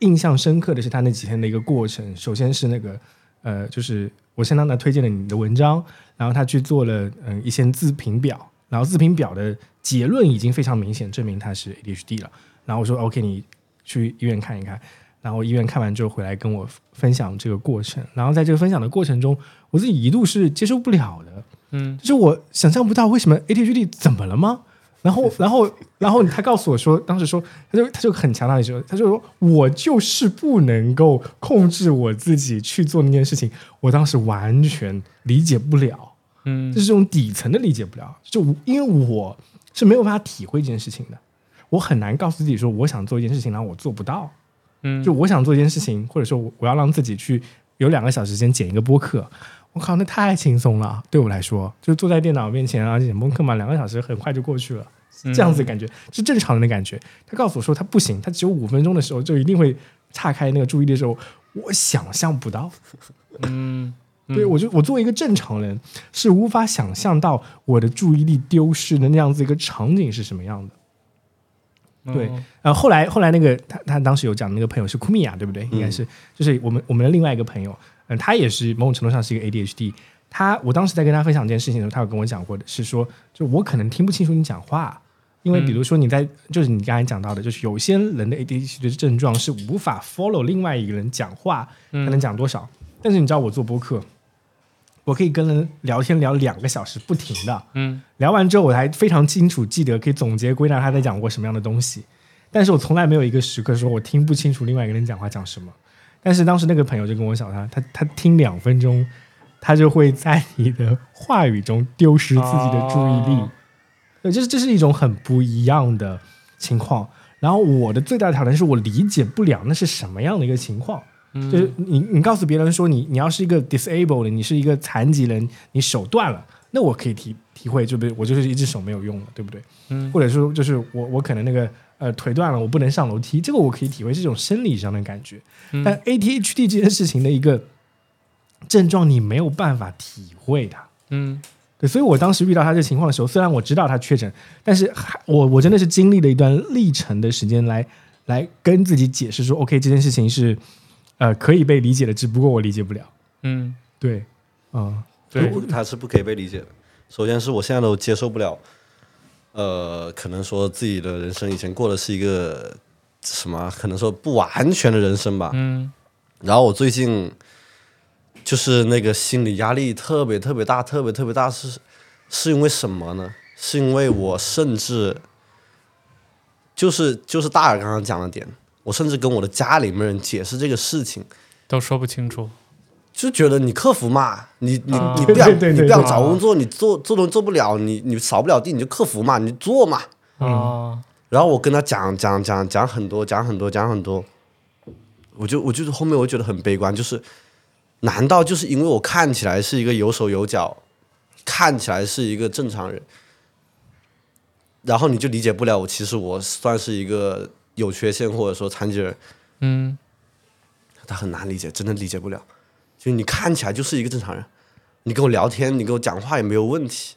印象深刻的是他那几天的一个过程。首先是那个呃，就是我先让他推荐了你的文章，然后他去做了嗯、一些自评表，然后自评表的结论已经非常明显，证明他是 ADHD 了。然后我说 OK，你去医院看一看。然后医院看完之后回来跟我分享这个过程。然后在这个分享的过程中，我自己一度是接受不了的。嗯。就是我想象不到为什么 ADHD 怎么了吗？然后，[laughs] 然后，然后他告诉我说，当时说，他就他就很强大的说，他就说我就是不能够控制我自己去做那件事情，我当时完全理解不了，嗯。就是这种底层的理解不了，就因为我是没有办法体会这件事情的，我很难告诉自己说我想做一件事情，然后我做不到，嗯，就我想做一件事情，或者说我我要让自己去有两个小时时间剪一个播客，我靠，那太轻松了，对我来说，就坐在电脑面前啊剪播客嘛，两个小时很快就过去了，嗯这样子的感觉是正常人的感觉。他告诉我说他不行，他只有五分钟的时候就一定会岔开那个注意力的时候，我想象不到。[laughs] 嗯对我就我作为一个正常人是无法想象到我的注意力丢失的那样子一个场景是什么样的。对哦呃，后来后来那个他他当时有讲那个朋友是库米亚，对不对？应该是，就是我们我们的另外一个朋友，嗯、他也是某种程度上是一个 ADHD。他我当时在跟他分享这件事情的时候，他有跟我讲过的是说，就我可能听不清楚你讲话，因为比如说你在、就是你刚才讲到的，就是有些人的 ADHD 的症状是无法 follow 另外一个人讲话，他能讲多少。但是你知道我做播客，我可以跟人聊天聊两个小时不停的，嗯聊完之后，我还非常清楚记得，可以总结归纳他在讲过什么样的东西。但是我从来没有一个时刻说我听不清楚另外一个人讲话讲什么。但是当时那个朋友就跟我讲他，他他听两分钟，他就会在你的话语中丢失自己的注意力。哦对，这是这是一种很不一样的情况。然后我的最大的挑战是我理解不了那是什么样的一个情况。嗯就是你你告诉别人说你你要是一个 disabled，你是一个残疾人，你手断了，那我可以体体会，就比如我就是一只手没有用了，对不对？嗯或者说就是我我可能那个呃腿断了，我不能上楼梯，这个我可以体会这种生理上的感觉。嗯但 ADHD 这件事情的一个症状，你没有办法体会它。嗯对，所以我当时遇到他这情况的时候，虽然我知道他确诊，但是还我我真的是经历了一段历程的时间来来跟自己解释说，OK，这件事情是呃可以被理解的，只不过我理解不了。嗯，对，啊、对，不它是不可以被理解的。首先是我现在都接受不了，呃，可能说自己的人生以前过的是一个什么，可能说不完全的人生吧。嗯然后我最近就是那个心理压力特别特别大，特别特别大是是因为什么呢？是因为我甚至就是就是大耳刚刚讲的点，我甚至跟我的家里面人解释这个事情。都说不清楚。就觉得你克服嘛，你你啊。你不想你不想找工作，你做做东西做不了，你你扫不了地，你就克服嘛，你做嘛。啊，然后我跟他讲讲讲讲很多，讲很多讲很多，我就我就是后面我觉得很悲观，就是难道就是因为我看起来是一个有手有脚，看起来是一个正常人，然后你就理解不了我其实我算是一个有缺陷或者说残疾人，嗯。他很难理解，真的理解不了。就你看起来就是一个正常人，你跟我聊天，你跟我讲话也没有问题，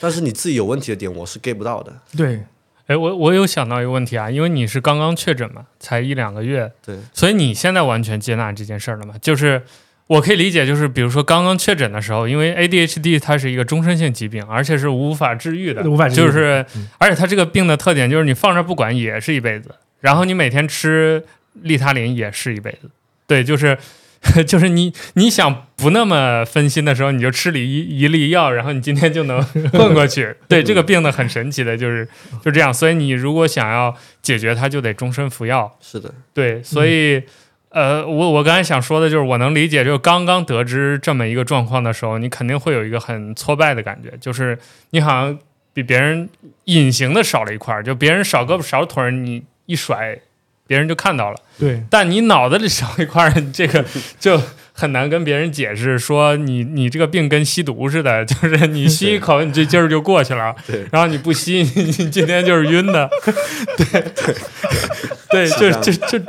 但是你自己有问题的点我是 get 不到的。对，哎，我我有想到一个问题啊，因为你是刚刚确诊嘛，才一两个月，对，所以你现在完全接纳这件事儿了吗？就是我可以理解，就是比如说刚刚确诊的时候，因为 ADHD 它是一个终身性疾病，而且是无法治愈的，无法治愈就是嗯而且它这个病的特点就是你放着不管也是一辈子，然后你每天吃利他林也是一辈子，对，就是。[laughs] 就是你你想不那么分心的时候，你就吃了一一粒药，然后你今天就能 [laughs] 混过去。对，这个病呢很神奇的，就是就这样。所以你如果想要解决它，就得终身服药。是的，对，所以、呃，我我刚才想说的就是，我能理解，就是刚刚得知这么一个状况的时候，你肯定会有一个很挫败的感觉，就是你好像比别人隐形的少了一块儿，就别人少胳膊少腿儿，你一甩，别人就看到了。对，但你脑子里少一块儿，这个 [laughs] 就很难跟别人解释，说你你这个病跟吸毒似的，[laughs] 就是你吸一口，你这劲儿就过去了，对。然后你不吸，你你今天就是晕的，[laughs] 对。对，对就这就就，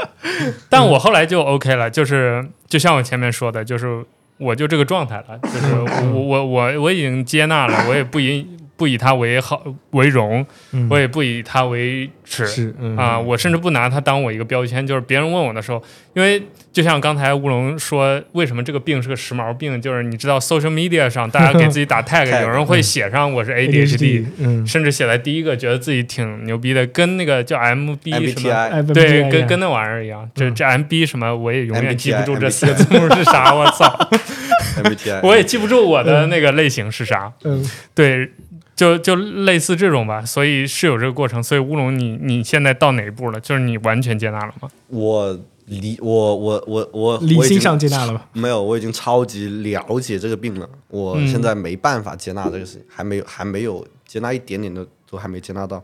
但我后来就 OK 了，就是就像我前面说的，就是我就这个状态了，就是我我我我已经接纳了，我也不以不以他为好为荣，嗯。我也不以他为耻，是嗯。啊，我甚至不拿他当我一个标签，就是别人问我的时候，因为就像刚才乌龙说，为什么这个病是个时髦病，就是你知道 social media 上大家给自己打 [laughs] tag，tag，有人会写上我是 ADHD，嗯，甚至写在第一个，觉得自己挺牛逼的，跟那个叫 MB 什么。MBTI 对，跟跟那玩意儿一样，这嗯。这 MB 什么我也永远记不住这四个字母是啥，我操，[laughs] MBTI，[laughs] 我也记不住我的那个类型是啥。嗯。对，就就类似这种吧，所以是有这个过程。所以乌龙你，你现在到哪一步了？就是你完全接纳了吗？我理我我我我理性我已经上接纳了吧？没有，我已经超级了解这个病了，我嗯现在没办法接纳这个事情，还没有还没有接纳一点点的都还没接纳到，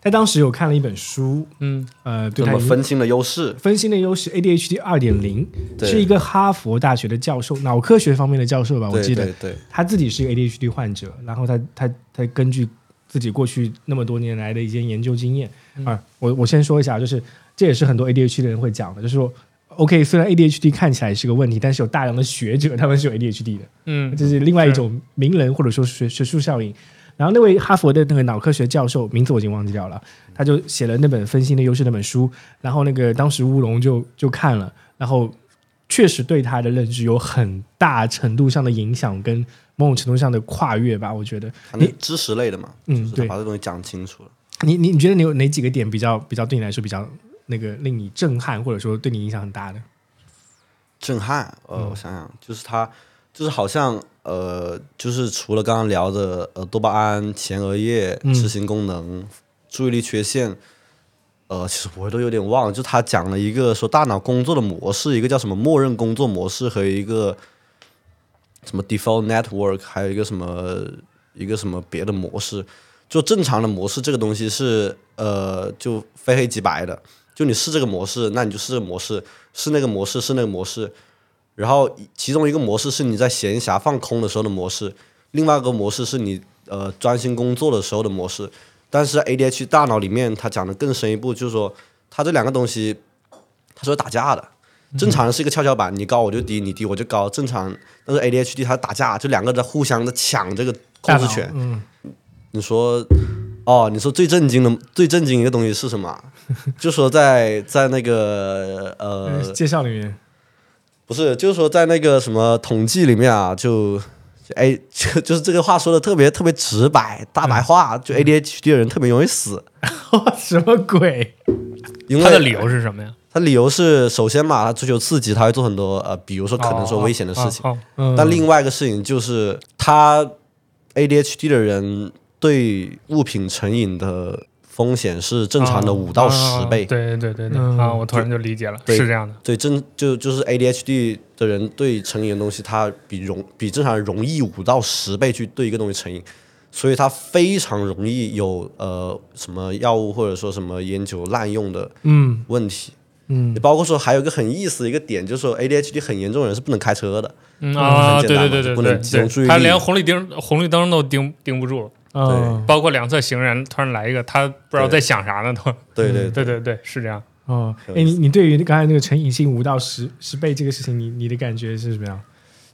他当时有看了一本书，嗯。呃，对他分心的优势？分心的优势 ADHD 二点零，对。是一个哈佛大学的教授，脑科学方面的教授吧，我记得。对对，他自己是一个 ADHD 患者，然后他他他根据自己过去那么多年来的一些研究经验嗯。啊，我我先说一下，就是这也是很多 ADHD 的人会讲的，就是说。OK，虽然 ADHD 看起来是个问题，但是有大量的学者他们是有 ADHD 的，嗯。这是另外一种名人或者说学学术效应。然后那位哈佛的那个脑科学教授，名字我已经忘记掉了，他就写了那本《分析的优势》那本书，然后那个当时乌龙就就看了，然后确实对他的认知有很大程度上的影响，跟某种程度上的跨越吧，我觉得。你知识类的嘛，嗯对把这东西讲清楚了。你你你觉得你有哪几个点比较比较对你来说比较那个令你震撼，或者说对你影响很大的？震撼。呃，嗯我想想，就是他，就是好像呃，就是除了刚刚聊的呃多巴胺、前额叶、执行功能、注意力缺陷，呃，其实我都有点忘了。就他讲了一个说大脑工作的模式，一个叫什么默认工作模式和一个什么 default network，还有一个什么一个什么别的模式。就正常的模式这个东西是呃，就非黑即白的。就你是这个模式，那你就是这个模式；是那个模式，是那个模式。然后其中一个模式是你在闲暇放空的时候的模式，另外一个模式是你呃专心工作的时候的模式。但是 ADHD 大脑里面它讲的更深一步，就是说它这两个东西它是打架的。正常人是一个跷跷板，你高我就低，你低我就高，正常。但是 ADHD 它打架，就两个在互相的抢这个控制权。嗯，你说，哦，你说最震惊的、最震惊一个东西是什么？就说在在那个呃，[laughs] 介绍里面，不是，就是说在那个什么统计里面啊，就哎，就就是这个话说的特别特别直白，大白话，就 ADHD 的人特别容易死，[laughs] 什么鬼？因为他的理由是什么呀？他理由是，首先嘛，他追求刺激，他会做很多呃，比如说可能说危险的事情。哦哦嗯，但另外一个事情就是，他 ADHD 的人对物品成瘾的风险是正常的哦五到十倍。哦对对对对嗯啊！我突然就理解了，是这样的。对，正就就是 ADHD 的人对成瘾的东西，他比容比正常人容易五到十倍去对一个东西成瘾，所以他非常容易有呃什么药物或者说什么烟酒滥用的嗯问题。嗯也包括说还有一个很意思的一个点，就是说 ADHD 很严重的人是不能开车的。嗯啊，很简单对对对对不能集中注对，意力他连红绿灯红绿灯都盯盯不住，哦包括两侧行人突然来一个，他不知道在想啥呢，都。对对对 [laughs] 对对，是这样。哦，有哎，你你对于刚才那个成瘾性五到十十倍这个事情，你你的感觉是什么样？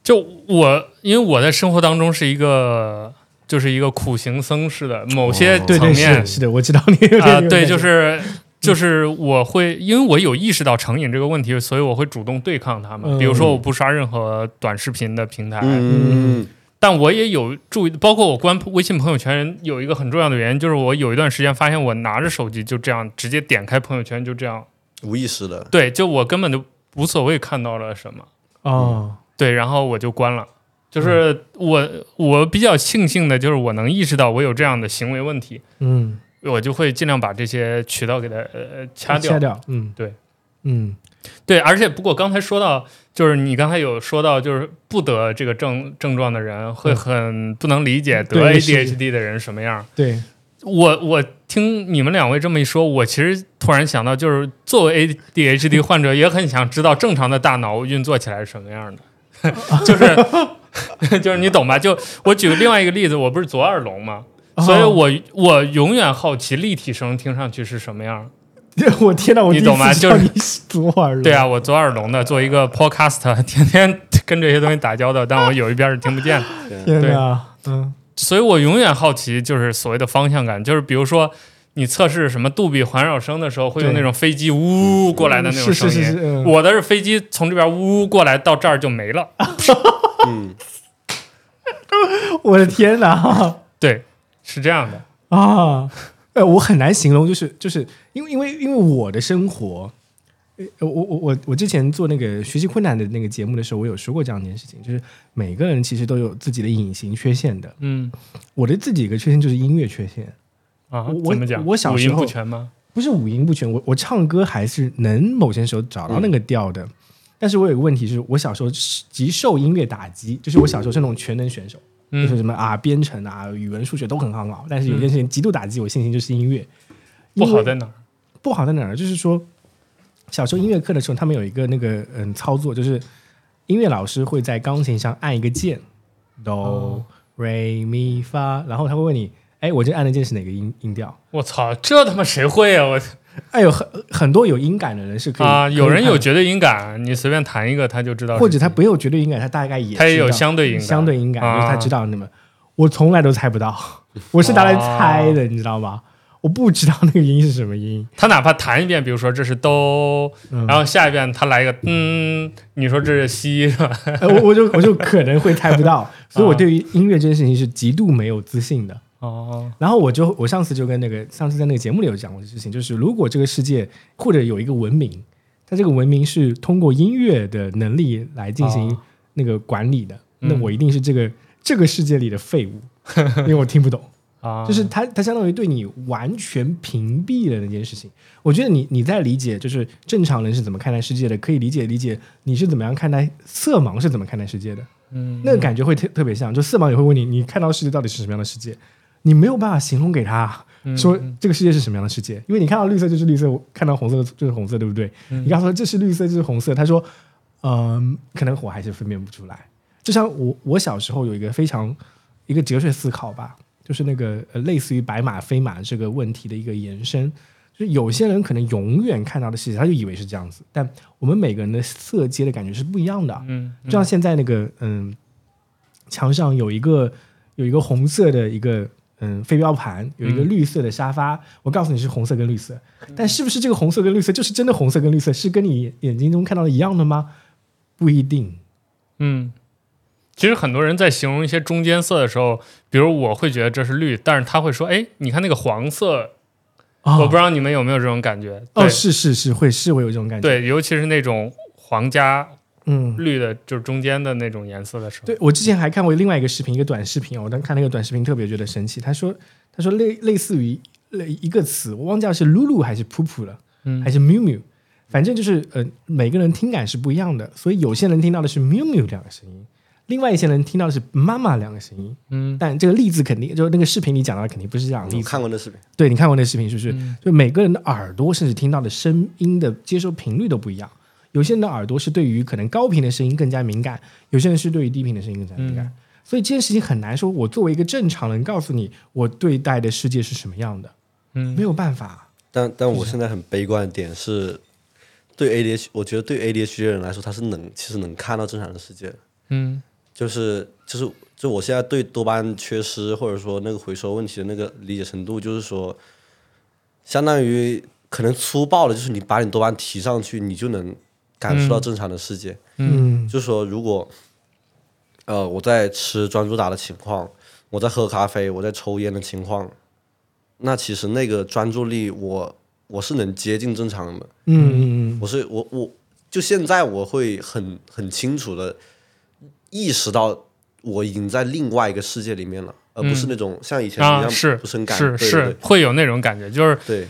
就我，因为我在生活当中是一个，就是一个苦行僧似的某些哦对对层面是是的，我知道你有啊、对，就是就是我会，因为我有意识到成瘾这个问题，所以我会主动对抗他们。嗯比如说，我不刷任何短视频的平台，嗯，但我也有注意，包括我关微信朋友圈有一个很重要的原因，就是我有一段时间发现我拿着手机就这样直接点开朋友圈，就这样，无意识的。对，就我根本就无所谓看到了什么，哦，对，然后我就关了。就是我我比较庆幸的就是我能意识到我有这样的行为问题，嗯，我就会尽量把这些渠道给它呃掐掉。掐。掉，嗯，对，嗯。对，而且不过刚才说到，就是你刚才有说到，就是不得这个症症状的人会很不能理解得 ADHD 的人什么样。对，我我听你们两位这么一说，我其实突然想到，就是作为 ADHD [laughs] 患者，也很想知道正常的大脑运作起来是什么样的。[laughs] 就是 [laughs] 就是你懂吧？就我举个另外一个例子，我不是左耳聋吗？所以哦我我永远好奇立体声听上去是什么样。我天哪，我你懂吗就是左耳聋，对啊，我左耳聋的，做一个 podcast，[laughs] 天天跟这些东西打交道，但我有一边是听不见的，对。天哪，嗯。所以我永远好奇，就是所谓的方向感，就是比如说你测试什么杜比环绕声的时候，会有那种飞机呜过来的那种是声音。是是是，嗯。我的是飞机从这边呜过来到这儿就没了，嗯，[laughs] 我的天哪。[laughs] 对，是这样的。啊！呃，我很难形容，就是就是因为因为因为我的生活，呃我我我我之前做那个学习困难的那个节目的时候，我有说过这样一件事情，就是每个人其实都有自己的隐形缺陷的。嗯我的自己一个缺陷就是音乐缺陷，啊我，怎么讲？我小五音时候不全吗？不是五音不全，我我唱歌还是能某些时候找到那个调的。但是我有个问题，就是我小时候极受音乐打击，就是我小时候是那种全能选手，就是嗯什么啊编程啊、语文、数学都很很好，但是有件事情极度打击我信心，就是音乐。不好在哪儿？不好在哪儿？就是说，小时候音乐课的时候，他们有一个那个嗯操作，就是音乐老师会在钢琴上按一个键哆、哦 re、mi、fa，然后他会问你，哎，我这按的键是哪个音音调？我操，这他妈谁会啊？我？哎有很很多有音感的人是可以啊，有人有绝对音感，你随便弹一个他就知道，或者他没有绝对音感，他大概也他也有相对音感，相对音感，就是他啊知道那么，我从来都猜不到，我是拿来猜的，你知道吗？我不知道那个音是什么音，[laughs] 他哪怕弹一遍，比如说这是哆，嗯。然后下一遍他来一个嗯，你说这是西是吧？呃我我就我就可能会猜不到，[laughs] 所以我对于音乐这件事情是极度没有自信的。哦，然后我就我上次就跟那个上次在那个节目里有讲过的事情，就是如果这个世界或者有一个文明，它这个文明是通过音乐的能力来进行哦那个管理的，嗯。那我一定是这个这个世界里的废物，[laughs] 因为我听不懂。啊，就是它它相当于对你完全屏蔽了那件事情。我觉得你你在理解就是正常人是怎么看待世界的，可以理解理解你是怎么样看待色盲是怎么看待世界的，嗯，那个感觉会特特别像。就色盲也会问你，你看到世界到底是什么样的世界？你没有办法形容给他嗯说这个世界是什么样的世界，因为你看到绿色就是绿色，看到红色就是红色，对不对？嗯你跟他说这是绿色，这是红色，他说，嗯，可能我还是分辨不出来。就像我我小时候有一个非常一个哲学思考吧，就是那个呃类似于白马非马这个问题的一个延伸，就是有些人可能永远看到的世界，他就以为是这样子，但我们每个人的色阶的感觉是不一样的。嗯，就像现在那个嗯，墙上有一个有一个红色的一个嗯飞镖盘，有一个嗯绿色的沙发。我告诉你是红色跟绿色，但是不是这个红色跟绿色就是真的红色跟绿色，是跟你眼睛中看到的一样的吗？不一定。嗯，其实很多人在形容一些中间色的时候，比如我会觉得这是绿，但是他会说，哎，你看那个黄色，哦、我不知道你们有没有这种感觉？哦，对是是是，会是会有这种感觉。，对，尤其是那种黄加嗯，绿的，就是中间的那种颜色的时候。对我之前还看过另外一个视频，一个短视频，我当看那个短视频特别觉得神奇。他说他说类类似于类一个词，我忘记了是露露还是噗噗了，嗯还是 mumu，，反正就是呃每个人听感是不一样的，所以有些人听到的是喵喵两个声音，另外一些人听到的是妈妈两个声音。嗯但这个例子肯定就是那个视频里讲到的肯定不是这样的例我子。看过那视频，对你看过那视频是不是？嗯就每个人的耳朵甚至听到的声音的接收频率都不一样。有些人的耳朵是对于可能高频的声音更加敏感，有些人是对于低频的声音更加敏感。嗯所以这件事情很难说，我作为一个正常人告诉你我对待的世界是什么样的，嗯没有办法。但但我现在很悲观的点是，对 ADH，我觉得对 ADHD 的人来说，他是能其实能看到正常的世界，嗯就是就是就我现在对多巴胺缺失或者说那个回收问题的那个理解程度，就是说，相当于可能粗暴的，就是你把你多巴胺提上去，你就能感受到正常的世界。嗯嗯就是说，如果呃我在吃专注达的情况，我在喝咖啡，我在抽烟的情况，那其实那个专注力我我是能接近正常的。嗯嗯我是我我就现在我会很很清楚的意识到我已经在另外一个世界里面了，而不是那种像以前一样啊是不是很感是对是会有那种感觉，就是对。对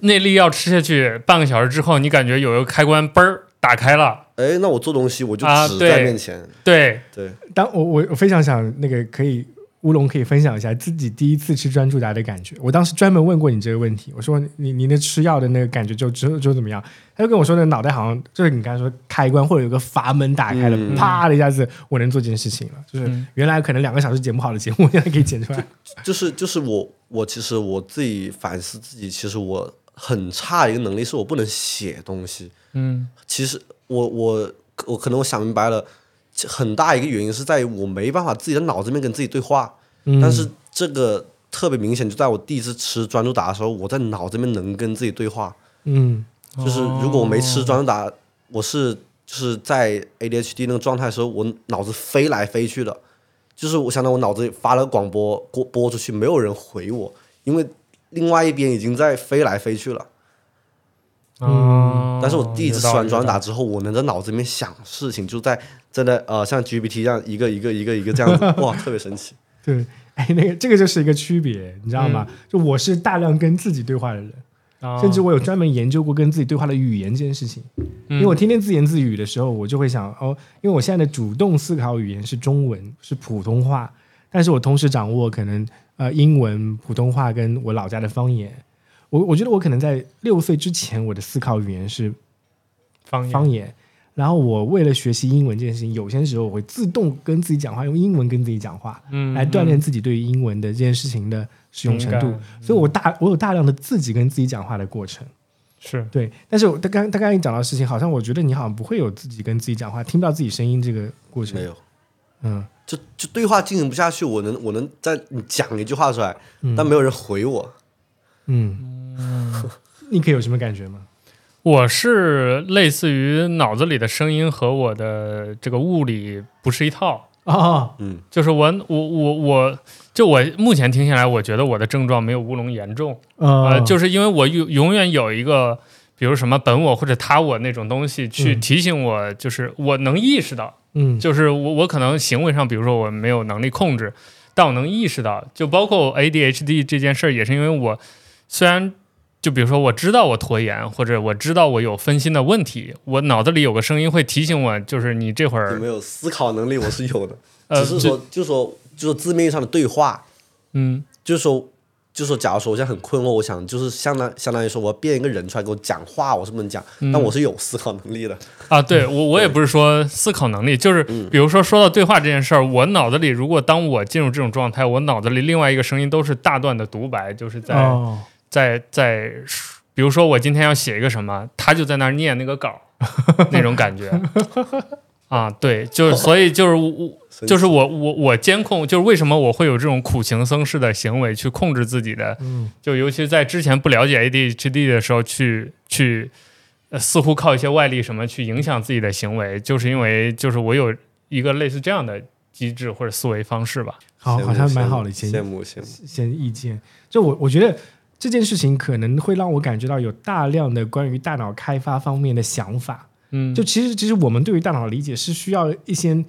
那粒药吃下去半个小时之后，你感觉有一个开关嘣儿打开了，对，哎，那我做东西我就只啊对在面前，对，对，当我我我非常想那个可以乌龙可以分享一下自己第一次吃专注达的感觉。我当时专门问过你这个问题，我说你你那吃药的那个感觉就就就怎么样？他就跟我说，那脑袋好像就是你刚才说开关或者有个阀门打开了，嗯啪的一下子我能做这件事情了。就是嗯原来可能两个小时剪不好的节目，现在可以剪出来。[laughs] 就是就是我我其实我自己反思自己，其实我很差一个能力是我不能写东西。嗯其实我我我可能我想明白了，很大一个原因是在于我没办法自己的脑子里面跟自己对话。嗯但是这个特别明显，就在我第一次吃专注达的时候，我在脑子里面能跟自己对话。嗯就是如果我没吃专注达，我是就是在 ADHD 那个状态的时候，我脑子飞来飞去的。就是我想到我脑子里发了个广播播播出去，没有人回我，因为另外一边已经在飞来飞去了。嗯但是我第一次吃完专注达打，之后，我能在脑子里面想事情，就在在那呃像 GPT 这样一个一个一个一个这样子，[laughs] 哇，特别神奇。对，哎，那个这个就是一个区别，你知道吗？就我是大量跟自己对话的人，哦甚至我有专门研究过跟自己对话的语言这件事情。因为我天天自言自语的时候，我就会想哦，因为我现在的主动思考语言是中文，是普通话，但是我同时掌握可能呃英文、普通话跟我老家的方言。我我觉得我可能在六岁之前，我的思考语言是方言方言。然后我为了学习英文这件事情，有些时候我会自动跟自己讲话，用英文跟自己讲话，嗯来锻炼自己对于英文的这件事情的使用程度。所以我大我有大量的自己跟自己讲话的过程。是对，但是我他刚他刚才讲到的事情，好像我觉得你好像不会有自己跟自己讲话，听不到自己声音这个过程。没有，嗯，就就对话进行不下去，我能我能在你讲一句话出来，嗯但没有人回我。嗯，[laughs] 你可以有什么感觉吗？我是类似于脑子里的声音和我的这个物理不是一套，啊，嗯，就是我我我我，就我目前听下来，我觉得我的症状没有乌龙严重，呃，呃，就是因为我永永远有一个，比如什么本我或者他我那种东西去嗯。提醒我，就是我能意识到，嗯。就是我我可能行为上，比如说我没有能力控制，但我能意识到，就包括 ADHD 这件事儿，也是因为我虽然就比如说我知道我拖延，或者我知道我有分心的问题，我脑子里有个声音会提醒我，就是你这会儿有没有思考能力？我是有的，呃只是说就是说就是说字面上的对话，嗯就是说就是说，假如说我现在很困惑，我想就是相当相当于说我变一个人出来给我讲话，我是不能讲，嗯但我是有思考能力的。啊，对我我也不是说思考能力，就是嗯比如说说到对话这件事儿，我脑子里如果当我进入这种状态，我脑子里另外一个声音都是大段的独白，就是在、哦，在在比如说我今天要写一个什么，他就在那儿念那个稿儿，那种感觉。[laughs] 啊，对，就是所以就是我 [laughs] 就是我我我监控，就是为什么我会有这种苦行僧式的行为去控制自己的，嗯就尤其在之前不了解 ADHD 的时候去去。呃，似乎靠一些外力什么去影响自己的行为，就是因为就是我有一个类似这样的机制或者思维方式吧。好，好像蛮好的一羡些慕羡慕。一些意见。就我我觉得这件事情可能会让我感觉到有大量的关于大脑开发方面的想法。嗯，就其实其实我们对于大脑理解是需要一些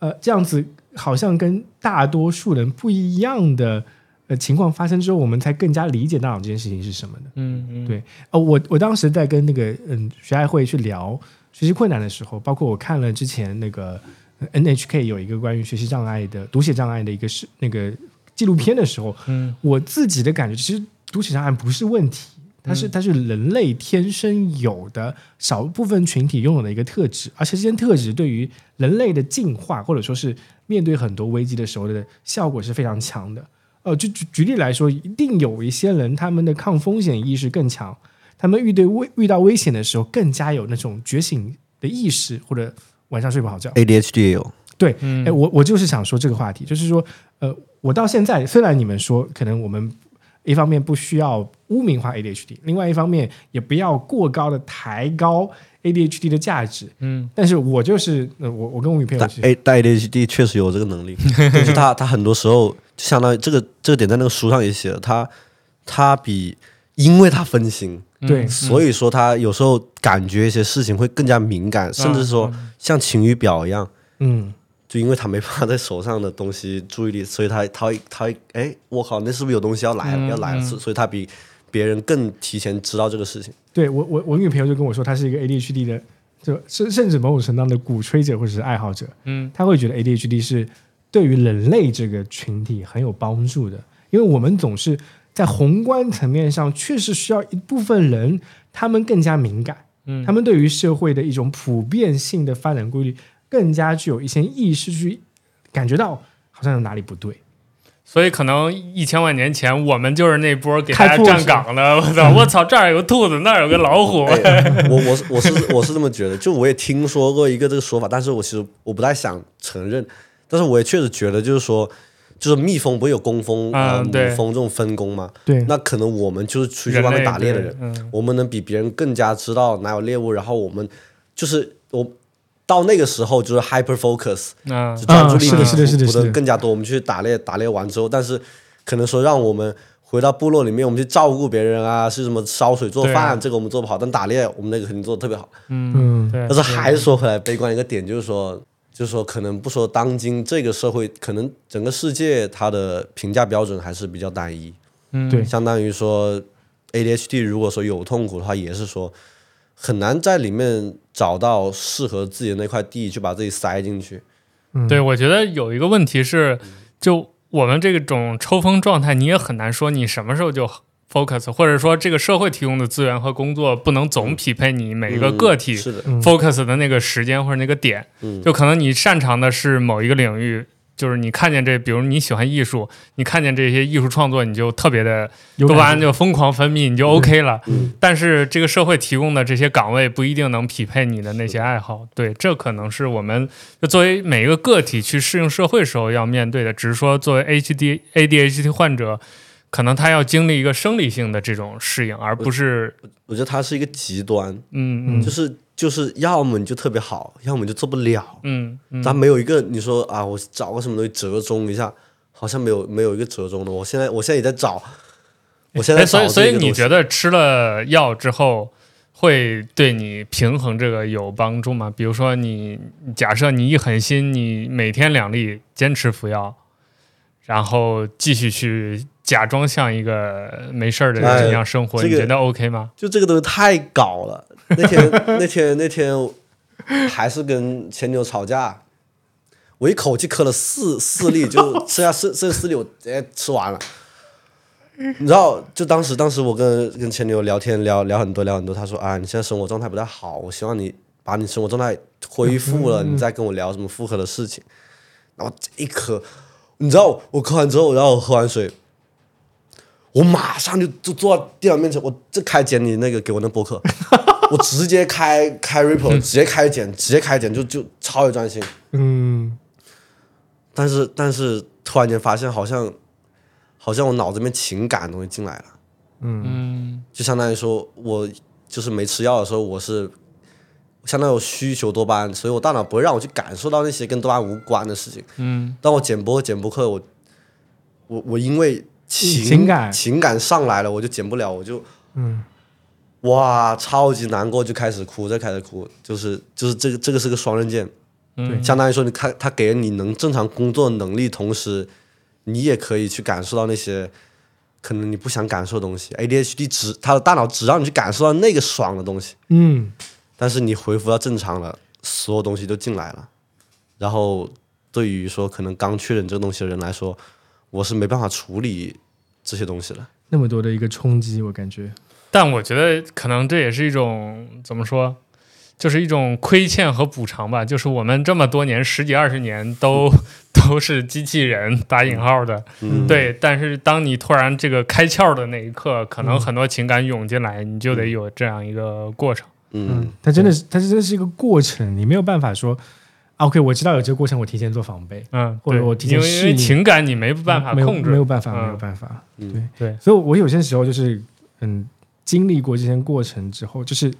呃这样子，好像跟大多数人不一样的呃情况发生之后，我们才更加理解大脑这件事情是什么的。嗯嗯，对呃，我我当时在跟那个嗯学爱会去聊学习困难的时候，包括我看了之前那个呃 NHK 有一个关于学习障碍的读写障碍的一个是那个纪录片的时候，嗯我自己的感觉，其实读写障碍不是问题，它是它是人类天生有的少部分群体拥有的一个特质，而且这些特质对于人类的进化或者说是面对很多危机的时候的效果是非常强的。呃，就举举例来说，一定有一些人他们的抗风险意识更强，他们遇对危遇到危险的时候更加有那种觉醒的意识，或者晚上睡不好觉。ADHD 也有，对，嗯哎，我我就是想说这个话题，就是说，呃，我到现在虽然你们说可能我们一方面不需要污名化 ADHD，另外一方面也不要过高的抬高 ADHD 的价值，嗯。但是我就是，呃、我我跟我女朋友但是，A 但 ADHD 确实有这个能力，[laughs] 就是他他很多时候就相当于这个这个点在那个书上也写了，他他比因为他分心，对所以说他有时候感觉一些事情会更加敏感，甚至说像晴雨表一样，嗯，就因为他没办法在手上的东西注意力，所以他他会他会哎，我靠，那是不是有东西要来了、嗯要来了？嗯所所以他比别人更提前知道这个事情。对我我我女朋友就跟我说，她是一个 ADHD 的，就甚甚至某种程度上的鼓吹者或者是爱好者，嗯他会觉得 ADHD 是对于人类这个群体很有帮助的，因为我们总是在宏观层面上确实需要一部分人，他们更加敏感，嗯他们对于社会的一种普遍性的发展规律更加具有一些意识去感觉到好像有哪里不对。所以可能一千万年前，我们就是那波给大家站岗的。我操！我操！这儿有个兔子，那儿有个老虎。哎 [laughs] 我我是我是我是这么觉得，就我也听说过一个这个说法，但是我其实我不太想承认，但是我也确实觉得，就是说，就是蜜蜂不会有工蜂呃母嗯对蜂这种分工吗？对，那可能我们就是出去外面打猎的人，我们能比别人更加知道哪有猎物，然后我们就是我到那个时候就是 hyper focus，专注力是的是的是的捕是的更加多。我们去打猎，打猎完之后，但是可能说让我们回到部落里面，我们去照顾别人啊，是什么烧水做饭，这个我们做不好，但打猎我们那个肯定做的特别好。嗯，嗯，对。但是还是说回来，悲观一个点就是说，就是说可能不说当今这个社会，可能整个世界它的评价标准还是比较单一。嗯对相当于说 ADHD 如果说有痛苦的话，也是说很难在里面找到适合自己的那块地去把自己塞进去。嗯对，我觉得有一个问题是，就我们这种抽风状态，你也很难说你什么时候就 focus，或者说这个社会提供的资源和工作不能总匹配你每一个个体 focus 的那个时间或者那个点，嗯就可能你擅长的是某一个领域。就是你看见这，比如你喜欢艺术，你看见这些艺术创作，你就特别的多巴胺就疯狂分泌，你就 OK 了。嗯但是这个社会提供的这些岗位不一定能匹配你的那些爱好，对，这可能是我们就作为每一个个体去适应社会时候要面对的。只是说，作为 H D A D H T 患者，可能他要经历一个生理性的这种适应，而不是我觉得它是一个极端，嗯嗯就是就是要么你就特别好，要么你就做不了。嗯嗯咱没有一个你说啊，我找个什么东西折中一下，好像没有没有一个折中的。我现在我现在也在找，我现在哎，所以所以你觉得得吃了药之后会对你平衡这个有帮助吗？比如说你假设你一狠心，你每天两粒坚持服药，然后继续去假装像一个没事儿的人一样生活，哎这个你觉得 OK 吗？就这个东西太搞了。那天 [laughs] 那天那天还是跟前女友吵架，我一口气磕了四四粒，就剩下剩剩四粒，我直接吃完了。你知道，就当时当时我跟跟前女友聊天聊聊很多聊很多，她说啊，你现在生活状态不太好，我希望你把你生活状态恢复了，你再跟我聊什么复合的事情。然后这一磕，你知道我磕完之后，然后我喝完水，我马上就就坐到电脑面前，我这开剪你那个给我那播客，[laughs] 我直接开开 Ripple，直接开剪，直接开剪，就就超有专心。嗯，但是但是突然间发现，好像好像我脑子里面情感的东西进来了，嗯。就相当于说我就是没吃药的时候，我是相当于我需求多巴胺，所以我大脑不会让我去感受到那些跟多巴胺无关的事情。嗯。当我剪播剪播客，我我我因为情情感。情感上来了，我就减不了，我就嗯。哇超级难过，就开始哭，再开始哭，就是就是这个这个是个双刃剑，嗯。相当于说你看他给了你能正常工作的能力，同时你也可以去感受到那些可能你不想感受的东西。ADHD 只他的大脑只让你去感受到那个爽的东西，嗯，但是你恢复到正常了，所有东西都进来了。然后对于说可能刚确诊这个东西的人来说，我是没办法处理这些东西的。那么多的一个冲击，我感觉，但我觉得可能这也是一种怎么说，就是一种亏欠和补偿吧。就是我们这么多年十几二十年都 [laughs] 都是机器人打引号的，嗯，对。但是当你突然这个开窍的那一刻，可能很多情感涌进来，你就得有这样一个过程。嗯，它真的是，它真的是一个过程，你没有办法说啊，OK，我知道有这个过程，我提前做防备，嗯，或者我提前因为因为适应情感你没办法控制，没有办法，嗯没有办法，嗯对对。所以我有些时候就是嗯，经历过这些过程之后，就是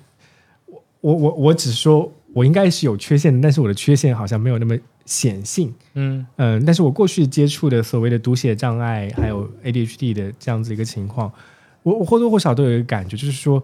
我我我我只说我应该是有缺陷的，但是我的缺陷好像没有那么显性，嗯。嗯，但是我过去接触的所谓的读写障碍，还有 ADHD 的这样子一个情况，我我或多或少都有一个感觉，就是说，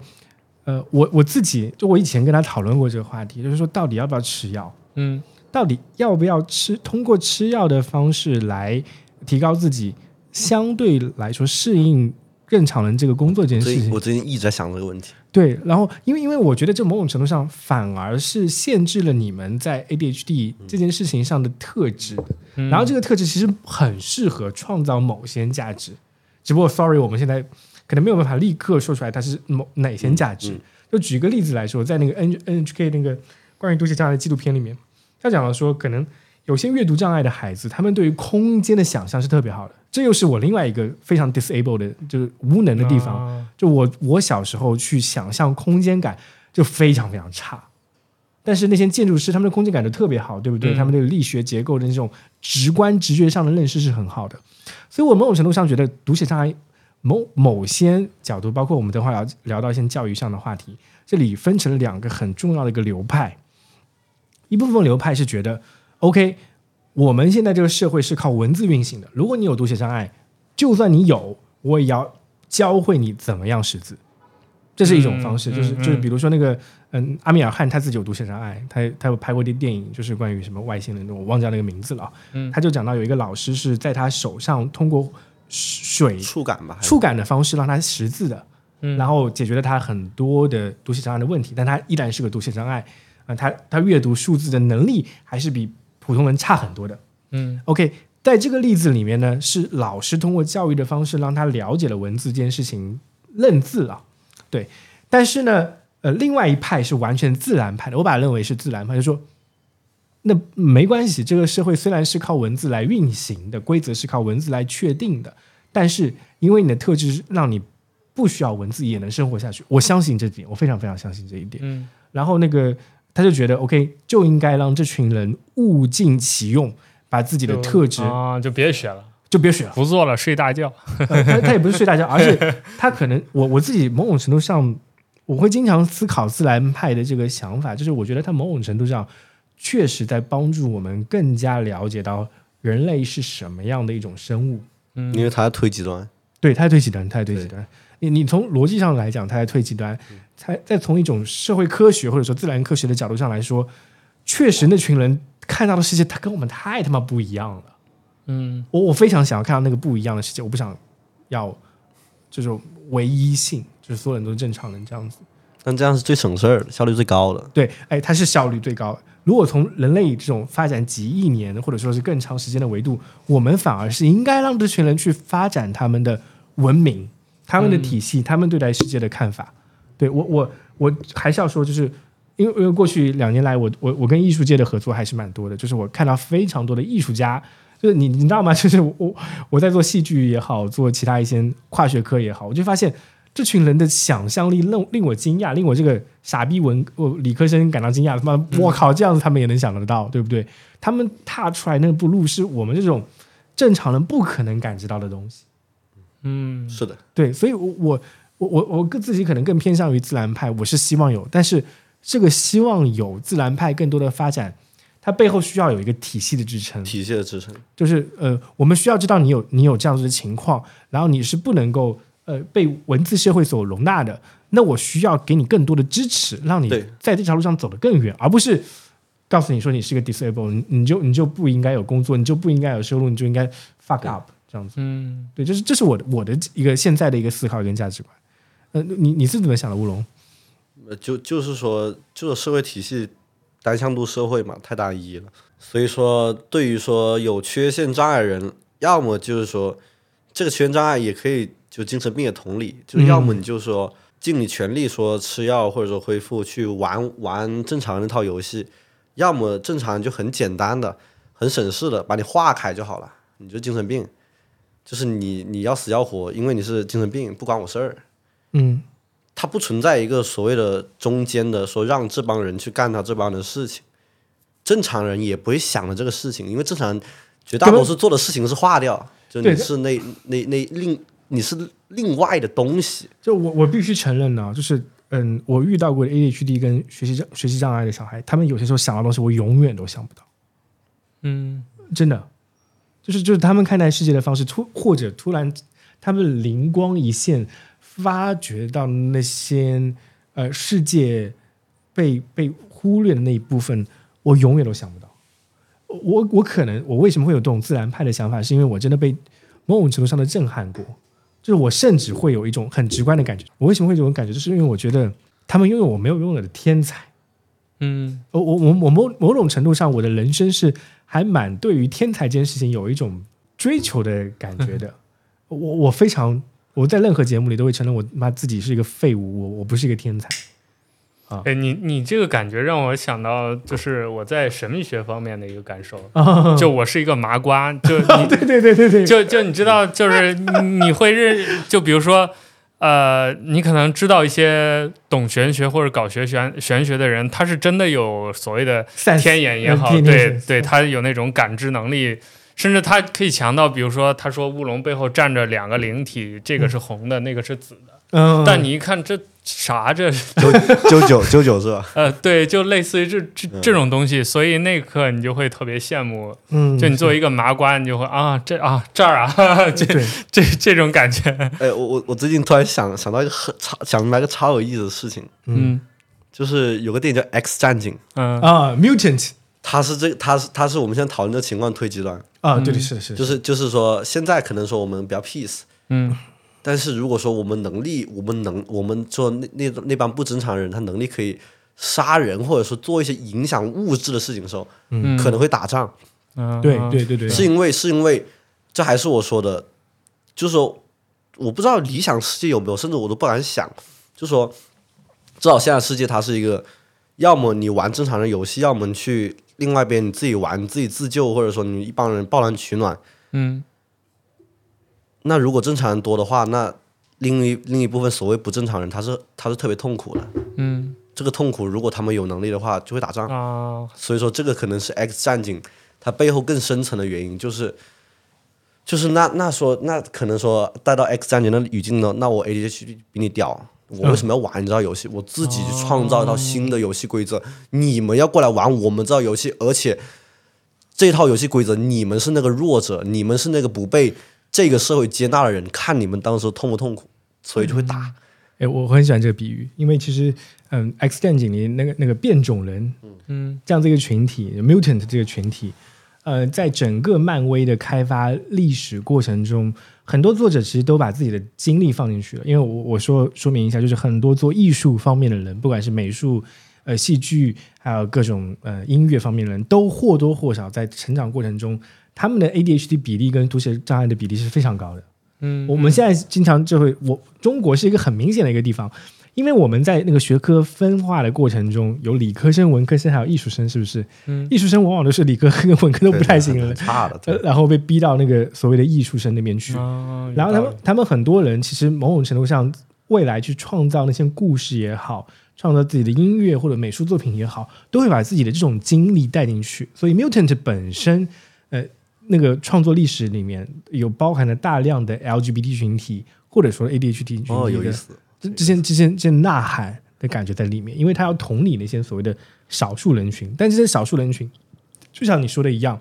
呃，我我自己就我以前跟他讨论过这个话题，就是说到底要不要吃药，嗯到底要不要吃，通过吃药的方式来提高自己相对来说适应正常人这个工作这件事情我。最近一直在想这个问题。对，然后因为因为我觉得这某种程度上反而是限制了你们在 ADHD 这件事情上的特质。嗯，然后这个特质其实很适合创造某些价值，只不过 sorry，我们现在可能没有办法立刻说出来它是某哪些价值。嗯就举个例子来说，在那个 N NHK 那个关于读写障碍的纪录片里面，他讲了说，可能有些阅读障碍的孩子，他们对于空间的想象是特别好的。这又是我另外一个非常 disabled 的，就是无能的地方。啊就我我小时候去想象空间感就非常非常差，但是那些建筑师他们的空间感就特别好，对不对？嗯他们对力学结构的那种直观直觉上的认识是很好的，所以我某种程度上觉得读写障碍某某些角度，包括我们等会儿要聊到一些教育上的话题，这里分成了两个很重要的一个流派，一部分流派是觉得 OK。我们现在这个社会是靠文字运行的。如果你有读写障碍，就算你有，我也要教会你怎么样识字，这是一种方式。嗯就是嗯就是比如说那个嗯，阿米尔汗他自己有读写障碍，他他有拍过一电影，就是关于什么外星人的，我忘记那个名字了啊。嗯他就讲到有一个老师是在他手上通过水触感吧，触感的方式让他识字的，嗯然后解决了他很多的读写障碍的问题，但他依然是个读写障碍啊、他他阅读数字的能力还是比普通人差很多的。嗯 OK，在这个例子里面呢，是老师通过教育的方式让他了解了文字这件事情，认字啊，对。但是呢，呃，另外一派是完全自然派的，我把它认为是自然派，就说那没关系，这个社会虽然是靠文字来运行的，规则是靠文字来确定的，但是因为你的特质让你不需要文字也能生活下去，我相信这点，我非常非常相信这一点。嗯然后那个他就觉得 OK，就应该让这群人物尽其用，把自己的特质啊，就别学了，就别学了。不做了，睡大觉。呃他他也不是睡大觉，[laughs] 而是他可能我我自己某种程度上，我会经常思考自然派的这个想法，就是我觉得他某种程度上确实在帮助我们更加了解到人类是什么样的一种生物。嗯因为他在推极端，对，他在推极端，他在推极端。你你从逻辑上来讲，他在推极端；才再从一种社会科学或者说自然科学的角度上来说，确实那群人看到的世界，他跟我们太他妈不一样了。嗯我我非常想要看到那个不一样的世界，我不想要这种唯一性，就是所有人都是正常人这样子。但这样是最省事儿的，效率最高的。对，哎，它是效率最高。如果从人类这种发展几亿年或者说是更长时间的维度，我们反而是应该让这群人去发展他们的文明、他们的体系、他们对待世界的看法。对我，我我还是要说，就是因为因为过去两年来我，我我跟艺术界的合作还是蛮多的，就是我看到非常多的艺术家就是你你知道吗？[laughs] 就是我我在做戏剧也好，做其他一些跨学科也好，我就发现这群人的想象力令令我惊讶，令我这个傻逼文我理科生感到惊讶。他妈，我靠，这样子他们也能想得到，对不对？他们踏出来那步路是我们这种正常人不可能感知到的东西。嗯是的，对，所以我我我我我更自己可能更偏向于自然派，我是希望有，但是这个希望有自然派更多的发展，它背后需要有一个体系的支撑。体系的支撑。就是呃，我们需要知道你有你有这样子的情况，然后你是不能够呃被文字社会所容纳的，那我需要给你更多的支持，让你在这条路上走得更远，而不是告诉你说你是个 disable，你你就你就不应该有工作，你就不应该有收入，你就应该 fuck up 这样子。嗯，对，就是这是我的我的一个现在的一个思考跟价值观。呃，你你是怎么想的，乌龙？呃，就就是说，就是社会体系单向度社会嘛，太单一了。所以说，对于说有缺陷障碍人，要么就是说这个缺陷障碍也可以就精神病也同理，就要么你就说尽你全力说吃药或者说恢复去玩玩正常那套游戏，要么正常就很简单的、很省事的把你化开就好了，你就精神病，就是你你要死要活，因为你是精神病，不关我事儿。嗯。它不存在一个所谓的中间的说让这帮人去干他这帮的事情，正常人也不会想的这个事情，因为正常人绝大多数做的事情是化掉，就对你是那那那另你是另外的东西，就我我必须承认呢，就是嗯，我遇到过的 ADHD 跟学习障学习障碍的小孩，他们有些时候想到的东西，我永远都想不到。嗯。真的，就是就是他们看待世界的方式，突或者突然他们灵光一现，发掘到那些呃世界被被忽略的那一部分，我永远都想不到。我我可能我为什么会有这种自然派的想法，是因为我真的被某种程度上的震撼过，就是我甚至会有一种很直观的感觉。我为什么会有这种感觉，就是因为我觉得他们拥有我没有拥有的天才。嗯我我我我某某种程度上，我的人生是还蛮对于天才这件事情有一种追求的感觉的。我我非常我在任何节目里都会承认我妈自己是一个废物，我我不是一个天才。哎，你你这个感觉让我想到，就是我在神秘学方面的一个感受，啊，[laughs] 就我是一个麻瓜，就 [laughs] 你对对对对对，就就你知道，就是你会认，[laughs] 就比如说，呃，你可能知道一些懂玄学或者搞学玄玄学的人，他是真的有所谓的散天眼也好，对对，他有那种感知能力，甚至他可以强到，比如说，他说乌龙背后站着两个灵体，这个是红的，那个是紫的，嗯，但你一看这啥这，九九九九九是吧？[laughs] 呃，对，就类似于这这嗯。这种东西，所以那一刻你就会特别羡慕，嗯，就你作为一个麻瓜，你就会啊，这啊这儿啊，这对，[laughs] 这这种感觉，哎，我我我最近突然想想到一个很超想明白个超有意思的事情，嗯。就是有个电影叫《X 战警》，嗯。啊，mutant 它是这他是他是我们现在讨论的情况推极端，啊，对对是是，就是就是说现在可能说我们比较 peace。嗯。但是如果说我们能力，我们能，我们做那那那帮不正常人，他能力可以杀人，或者说做一些影响物质的事情的时候，嗯，可能会打仗，嗯。对对对对，是因为是因为这还是我说的，就是说我不知道理想世界有没有，甚至我都不敢想，就是说至少现在世界它是一个，要么你玩正常的游戏，要么你去另外一边你自己玩，你自己自救，或者说你一帮人抱团取暖。嗯那如果正常人多的话，那另一另一部分所谓不正常人，他是他是特别痛苦的。嗯这个痛苦，如果他们有能力的话，就会打仗。啊所以说，这个可能是 X 战警它背后更深层的原因，就是就是那那说那可能说带到 X 战警的语境呢，那我 ADHD 比你屌，我为什么要玩你这套游戏？我自己去创造一套新的游戏规则，你们要过来玩我们这套游戏，而且这套游戏规则你们是那个弱者，你们是那个不被这个社会接纳的人，看你们当时痛不痛苦，所以就会打。哎，我很喜欢这个比喻，因为其实，嗯，《X 战警》里那个那个变种人嗯这样这个群体，mutant 这个群体，呃，在整个漫威的开发历史过程中，很多作者其实都把自己的精力放进去了。因为我我说说明一下，就是很多做艺术方面的人，不管是美术、呃戏剧，还有各种呃音乐方面的人，都或多或少在成长过程中，他们的 ADHD 比例跟读写障碍的比例是非常高的。嗯，我们现在经常就会，我中国是一个很明显的一个地方，因为我们在那个学科分化的过程中，有理科生、文科生，还有艺术生，是不是？嗯艺术生往往都是理科跟文科都不太行了，差的。呃然后被逼到那个所谓的艺术生那边去。啊然后他们他们很多人其实某种程度上，未来去创造那些故事也好，创造自己的音乐或者美术作品也好，都会把自己的这种经历带进去。所以 Mutant 本身，呃，那个创作历史里面有包含了大量的 LGBT 群体，或者说 ADHD 群体哦，有的意思。这这些这些这些呐喊的感觉在里面，因为他要同理那些所谓的少数人群，但这些少数人群，就像你说的一样，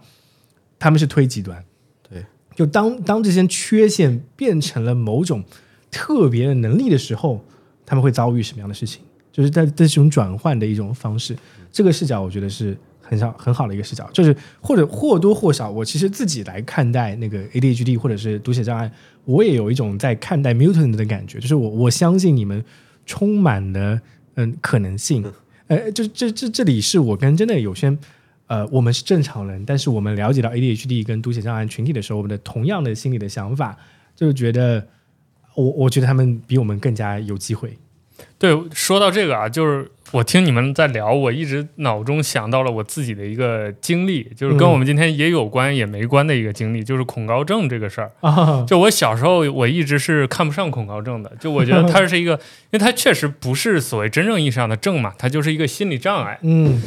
他们是推极端。对，就当当这些缺陷变成了某种特别的能力的时候，他们会遭遇什么样的事情？就是在这种转换的一种方式。这个视角，我觉得是很少很好的一个视角，就是或者或多或少，我其实自己来看待那个 ADHD 或者是读写障碍，我也有一种在看待 mutant 的感觉，就是我我相信你们充满了嗯可能性，呃，就这这这里是我跟真的有些呃，我们是正常人，但是我们了解到 ADHD 跟读写障碍群体的时候，我们的同样的心理的想法，就是觉得我我觉得他们比我们更加有机会。对，说到这个啊，就是我听你们在聊，我一直脑中想到了我自己的一个经历，就是跟嗯我们今天也有关也没关的一个经历，就是恐高症这个事儿。[laughs] 啊，就我小时候，我一直是看不上恐高症的，就我觉得它是一个，因为它确实不是所谓真正意义上的症嘛，它就是一个心理障碍。嗯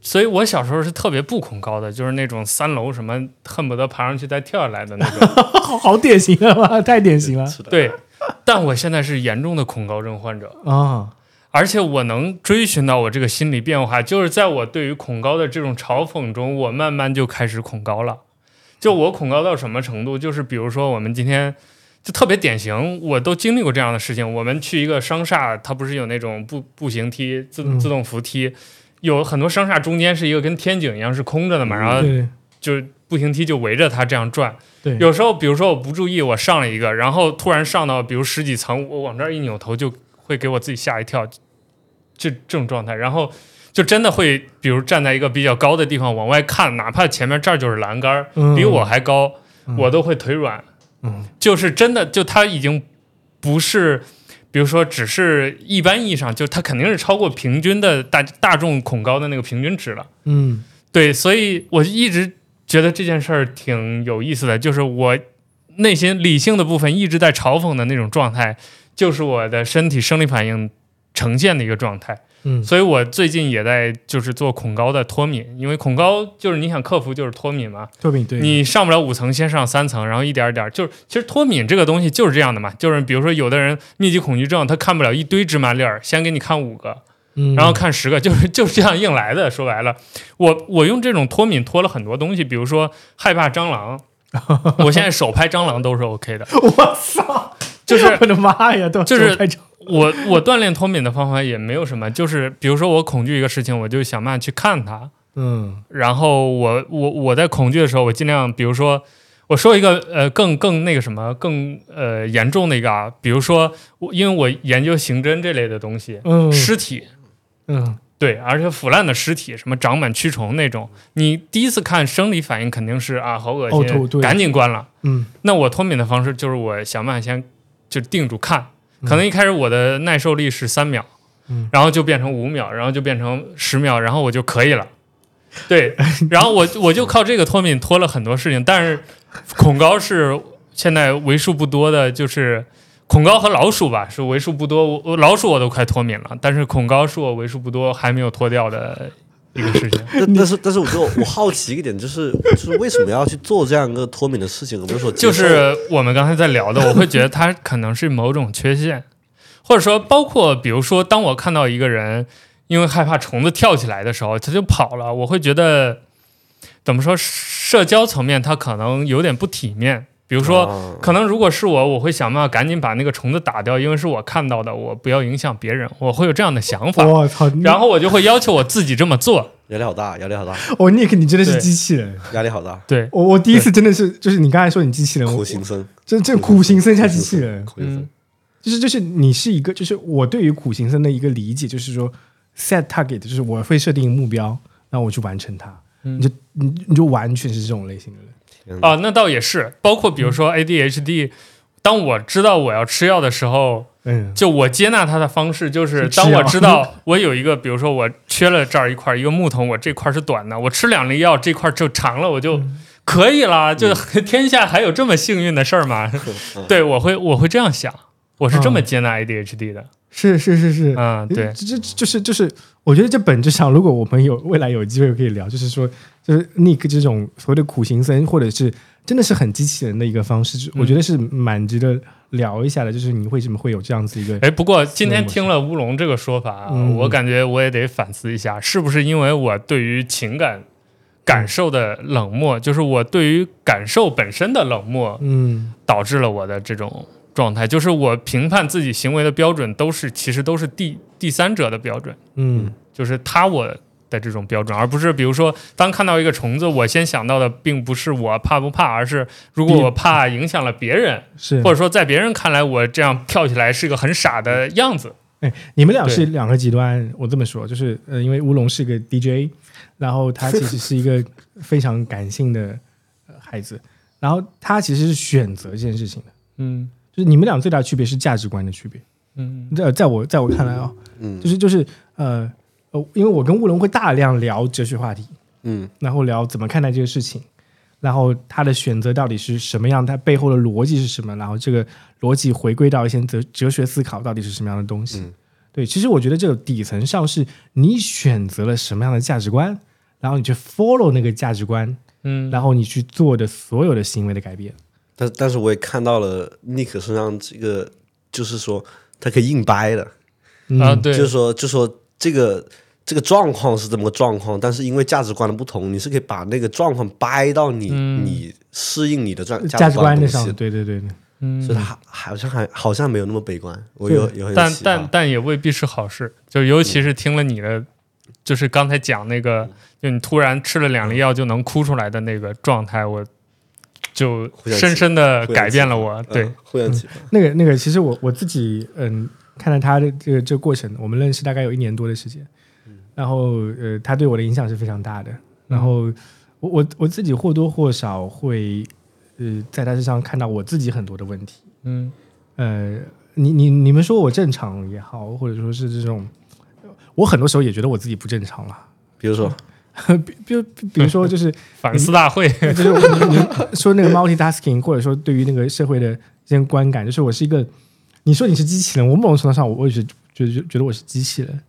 所以我小时候是特别不恐高的，就是那种三楼什么恨不得爬上去再跳下来的那种。好 [laughs] 好典型啊，太典型了是的，对，但我现在是严重的恐高症患者。啊！而且我能追寻到我这个心理变化，就是在我对于恐高的这种嘲讽中，我慢慢就开始恐高了。就我恐高到什么程度？就是比如说我们今天就特别典型，我都经历过这样的事情。我们去一个商厦，它不是有那种步步行梯、自嗯自动扶梯，有很多商厦中间是一个跟天井一样是空着的嘛，然后对就步行梯就围着它这样转。对，有时候，比如说我不注意，我上了一个，然后突然上到比如十几层，我往这儿一扭头，就会给我自己吓一跳，这这种状态，然后就真的会，比如站在一个比较高的地方往外看，哪怕前面这儿就是栏杆比我还高，嗯我都会腿软，嗯就是真的，就他已经不是。比如说，只是一般意义上，就他肯定是超过平均的大大众恐高的那个平均值了。嗯对，所以我一直觉得这件事儿挺有意思的，就是我内心理性的部分一直在嘲讽的那种状态，就是我的身体生理反应呈现的一个状态。嗯。所以我最近也在就是做恐高的脱敏，因为恐高就是你想克服就是脱敏嘛，脱敏对。你上不了五层，先上三层，然后一点儿点儿，就是其实脱敏这个东西就是这样的嘛，就是比如说有的人密集恐惧症，他看不了一堆芝麻粒儿，先给你看五个，嗯。然后看十个，[laughs] 就是就是这样硬来的。说白了，我我用这种脱敏脱了很多东西，比如说害怕蟑螂，[laughs] 我现在手拍蟑螂都是 OK 的。我操，就是 [laughs] 我的妈呀，都就是我我锻炼脱敏的方法也没有什么，就是比如说我恐惧一个事情，我就想办法去看它。嗯然后我我我在恐惧的时候，我尽量，比如说，我说一个呃更更那个什么更呃严重的一个啊，比如说我因为我研究刑侦这类的东西，嗯尸体嗯对，而且腐烂的尸体，什么长满蛆虫那种，你第一次看生理反应肯定是啊好恶心，赶紧关了。嗯那我脱敏的方式就是我想办法先就定住看，嗯可能一开始我的耐受力是三秒，嗯。然后就变成五秒，然后就变成十秒，然后我就可以了。对，[laughs] 然后我我就靠这个脱敏脱了很多事情，但是恐高是现在为数不多的，就是恐高和老鼠吧是为数不多，我我老鼠我都快脱敏了，但是恐高是我为数不多还没有脱掉的一个事情。[laughs] 但但是但是我就我好奇一点，就是就是为什么要去做这样一个脱敏的事情，而不是说就是我们刚才在聊的，我会觉得它可能是某种缺陷，或者说包括比如说，当我看到一个人因为害怕虫子跳起来的时候，他就跑了，我会觉得怎么说，社交层面他可能有点不体面。比如说，啊。可能如果是我，我会想办法赶紧把那个虫子打掉，因为是我看到的，我不要影响别人，我会有这样的想法。我操，然后我就会要求我自己这么做。压力好大，压力好大，[laughs] 哦，Nick，你真的是机器人。压力好大，对，我我第一次真的是，就是你刚才说你机器人，苦行僧，这这苦行僧加机器人，[laughs] 苦行僧。嗯，就是就是你是一个，就是我对于苦行僧的一个理解，就是说 set target，就是我会设定目标，那我去完成它。嗯。你就你你就完全是这种类型的人。啊，那倒也是，包括比如说 ADHD，当我知道我要吃药的时候，嗯，就我接纳它的方式，就是当我知道我有一个，比如说我缺了这儿一块儿一个木头，我这块儿是短的，我吃两粒药，这块儿就长了，我就嗯可以啦。就 [laughs] 天下还有这么幸运的事儿吗？[laughs] 嗯对，我会我会这样想，我是这么嗯接纳 ADHD 的。是是是是，嗯，对，这这就是就是，我觉得这本质上，如果我们有未来有机会可以聊，就是说，就是 Nick 这种所谓的苦行僧，或者是真的是很机器人的一个方式，就我觉得是蛮值得聊一下的。就是你为什么会有这样子一个？哎，不过今天听了乌龙这个说法我感觉我也得反思一下，是不是因为我对于情感感受的冷漠，就是我对于感受本身的冷漠，嗯导致了我的这种状态。就是我评判自己行为的标准都是，其实都是第第三者的标准，嗯就是他我的这种标准，而不是比如说，当看到一个虫子，我先想到的并不是我怕不怕，而是如果我怕影响了别人，是或者说在别人看来我这样跳起来是个很傻的样子。哎，你们俩对是两个极端。我这么说，就是呃，因为乌龙是个 DJ，然后他其实是一个非常感性的呃孩子，然后他其实是选择这件事情的。嗯就是你们俩最大的区别是价值观的区别。嗯在在我在我看来啊、嗯就是就是呃呃，因为我跟乌龙会大量聊哲学话题，嗯然后聊怎么看待这个事情，然后他的选择到底是什么样，他背后的逻辑是什么，然后这个逻辑回归到一些哲哲学思考到底是什么样的东西。嗯对，其实我觉得这个底层上是你选择了什么样的价值观，然后你去 follow 那个价值观，嗯，然后你去做的所有的行为的改变。但但是我也看到了 Nick 身上这个，就是说他可以硬掰的，嗯、啊，对，就是说就说这个这个状况是这么个状况，但是因为价值观的不同，你是可以把那个状况掰到你、嗯。你适应你的价价值观的上，的东西，对对对。对，嗯所以他好像还好像没有那么悲观，我有有很但但但也未必是好事，就尤其是听了你的，就是刚才讲那个，就你突然吃了两粒药就能哭出来的那个状态，我就深深的改变了我。对嗯，互相启发，那个那个，其实我我自己嗯，看了他的这个这个过程，我们认识大概有一年多的时间，然后呃，他对我的影响是非常大的。然后我我我自己或多或少会呃，在他身上看到我自己很多的问题。嗯呃，你你你们说我正常也好，或者说是这种，我很多时候也觉得我自己不正常了。比如说 [laughs] 比比如比如说就是 [laughs] 反思大会，[laughs] 就是我你你说那个 multitasking，或者说对于那个社会的这些观感，就是我是一个，你说你是机器人，我某种程度上我我也是觉得觉得我是机器人，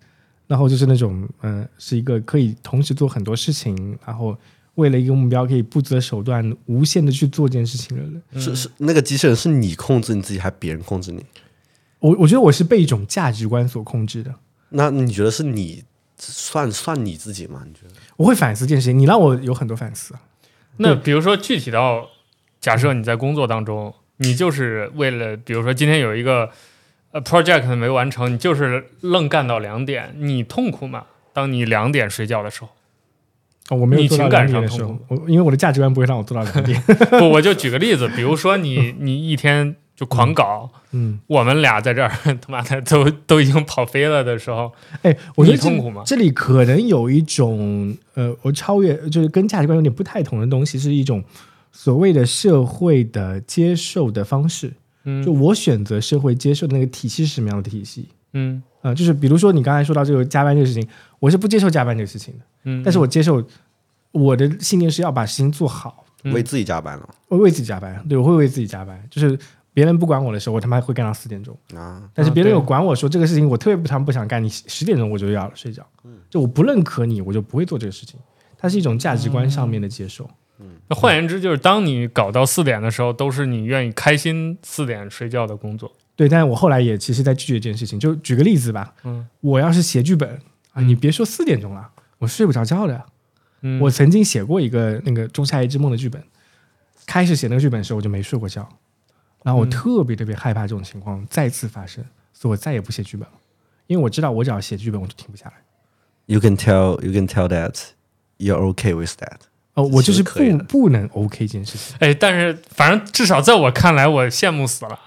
然后就是那种嗯、呃是一个可以同时做很多事情，然后为了一个目标可以不择手段、无限的去做这件事情的人。是是那个机器人是你控制你自己，还是别人控制你？我我觉得我是被一种价值观所控制的。那你觉得是你算算你自己吗？你觉得？我会反思这件事情，你让我有很多反思啊。那比如说具体到，假设你在工作当中，你就是为了，比如说今天有一个呃 project 没完成，你就是愣干到两点，你痛苦吗？当你两点睡觉的时候，哦，我没有做到你情感两点的时候上痛，我因为我的价值观不会让我做到两点。不，我就举个例子，比如说你 [laughs] 你一天就狂搞，嗯，我们俩在这儿 [laughs] 他妈的都都已经跑飞了的时候，哎，我觉得痛苦吗？这里可能有一种呃，我超越就是跟价值观有点不太同的东西，是一种所谓的社会的接受的方式。嗯。就我选择社会接受的那个体系是什么样的体系？嗯。啊、就是比如说你刚才说到这个加班这个事情，我是不接受加班这个事情的，嗯，但是我接受我的信念是要把事情做好，嗯。为自己加班了。我为自己加班，对我会为自己加班，就是别人不管我的时候，我他妈会干到四点钟。啊？但是别人有管我说这个事情，我特别不常不想干，你十点钟我就要睡觉，就我不认可你，我就不会做这个事情。它是一种价值观上面的接受。那换言之，就是当你搞到四点的时候，都是你愿意开心四点睡觉的工作。对，但是我后来也其实在拒绝这件事情。就举个例子吧，嗯我要是写剧本啊，嗯你别说四点钟了，我睡不着觉的。嗯，我曾经写过一个那个《仲夏夜之梦》的剧本，开始写那个剧本的时候我就没睡过觉，然后我嗯特别特别害怕这种情况再次发生，所以我再也不写剧本了，因为我知道我只要写剧本我就停不下来。You can tell, you can tell that you're okay with that。哦，我就是不不能 OK 这件事情。哎，但是反正至少在我看来，我羡慕死了。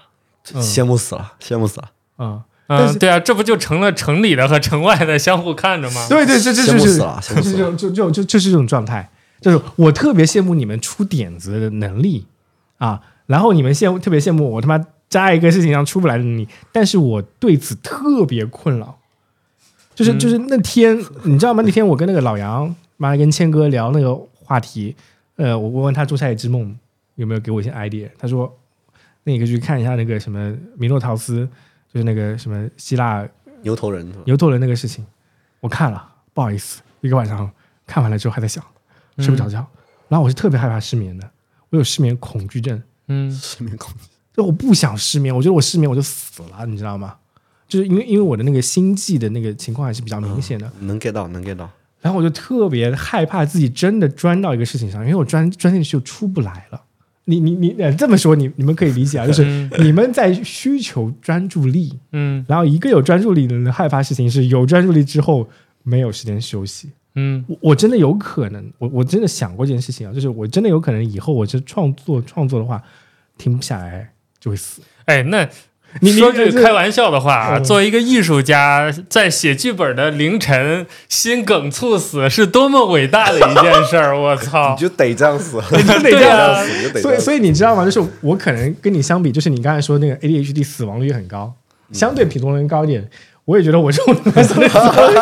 嗯羡慕死了，羡慕死了，嗯，嗯，对啊，这不就成了城里的和城外的相互看着吗？对对，这这羡就是就就就就就是这种状态，就是我特别羡慕你们出点子的能力啊，然后你们羡慕特别羡慕我他妈扎一个事情上出不来的你，但是我对此特别困扰。就是嗯就是那天，你知道吗？那天我跟那个老杨，妈跟谦哥聊那个话题，呃，我我问他《仲夏夜之梦》有没有给我一些 idea，他说那你可以去看一下那个什么米诺陶斯，就是那个什么希腊牛头人？牛头人那个事情，我看了，不好意思，一个晚上看完了之后还在想，睡不着觉。然后我是特别害怕失眠的，我有失眠恐惧症，嗯失眠恐惧。就我不想失眠，我觉得我失眠我就死了，你知道吗？就是因为因为我的那个心悸的那个情况还是比较明显的，能 get 到，能 get 到。然后我就特别害怕自己真的钻到一个事情上，因为我钻钻进去就出不来了。你你你呃这么说，你你们可以理解啊，就是嗯你们在需求专注力，嗯然后一个有专注力的人害怕事情是有专注力之后没有时间休息。嗯我我真的有可能，我我真的想过这件事情啊，就是我真的有可能以后我这创作创作的话，停不下来就会死。哎，那你你说句开玩笑的话啊，嗯作为一个艺术家，在写剧本的凌晨心梗猝死，是多么伟大的一件事儿！我操 [laughs] 你！就得 [laughs] 这样死，你就得这样啊死，你就得这所以，所以你知道吗？就是我可能跟你相比，就是你刚才说那个 ADHD 死亡率很高，相对普通人高一点。我也觉得我这种人相对死亡率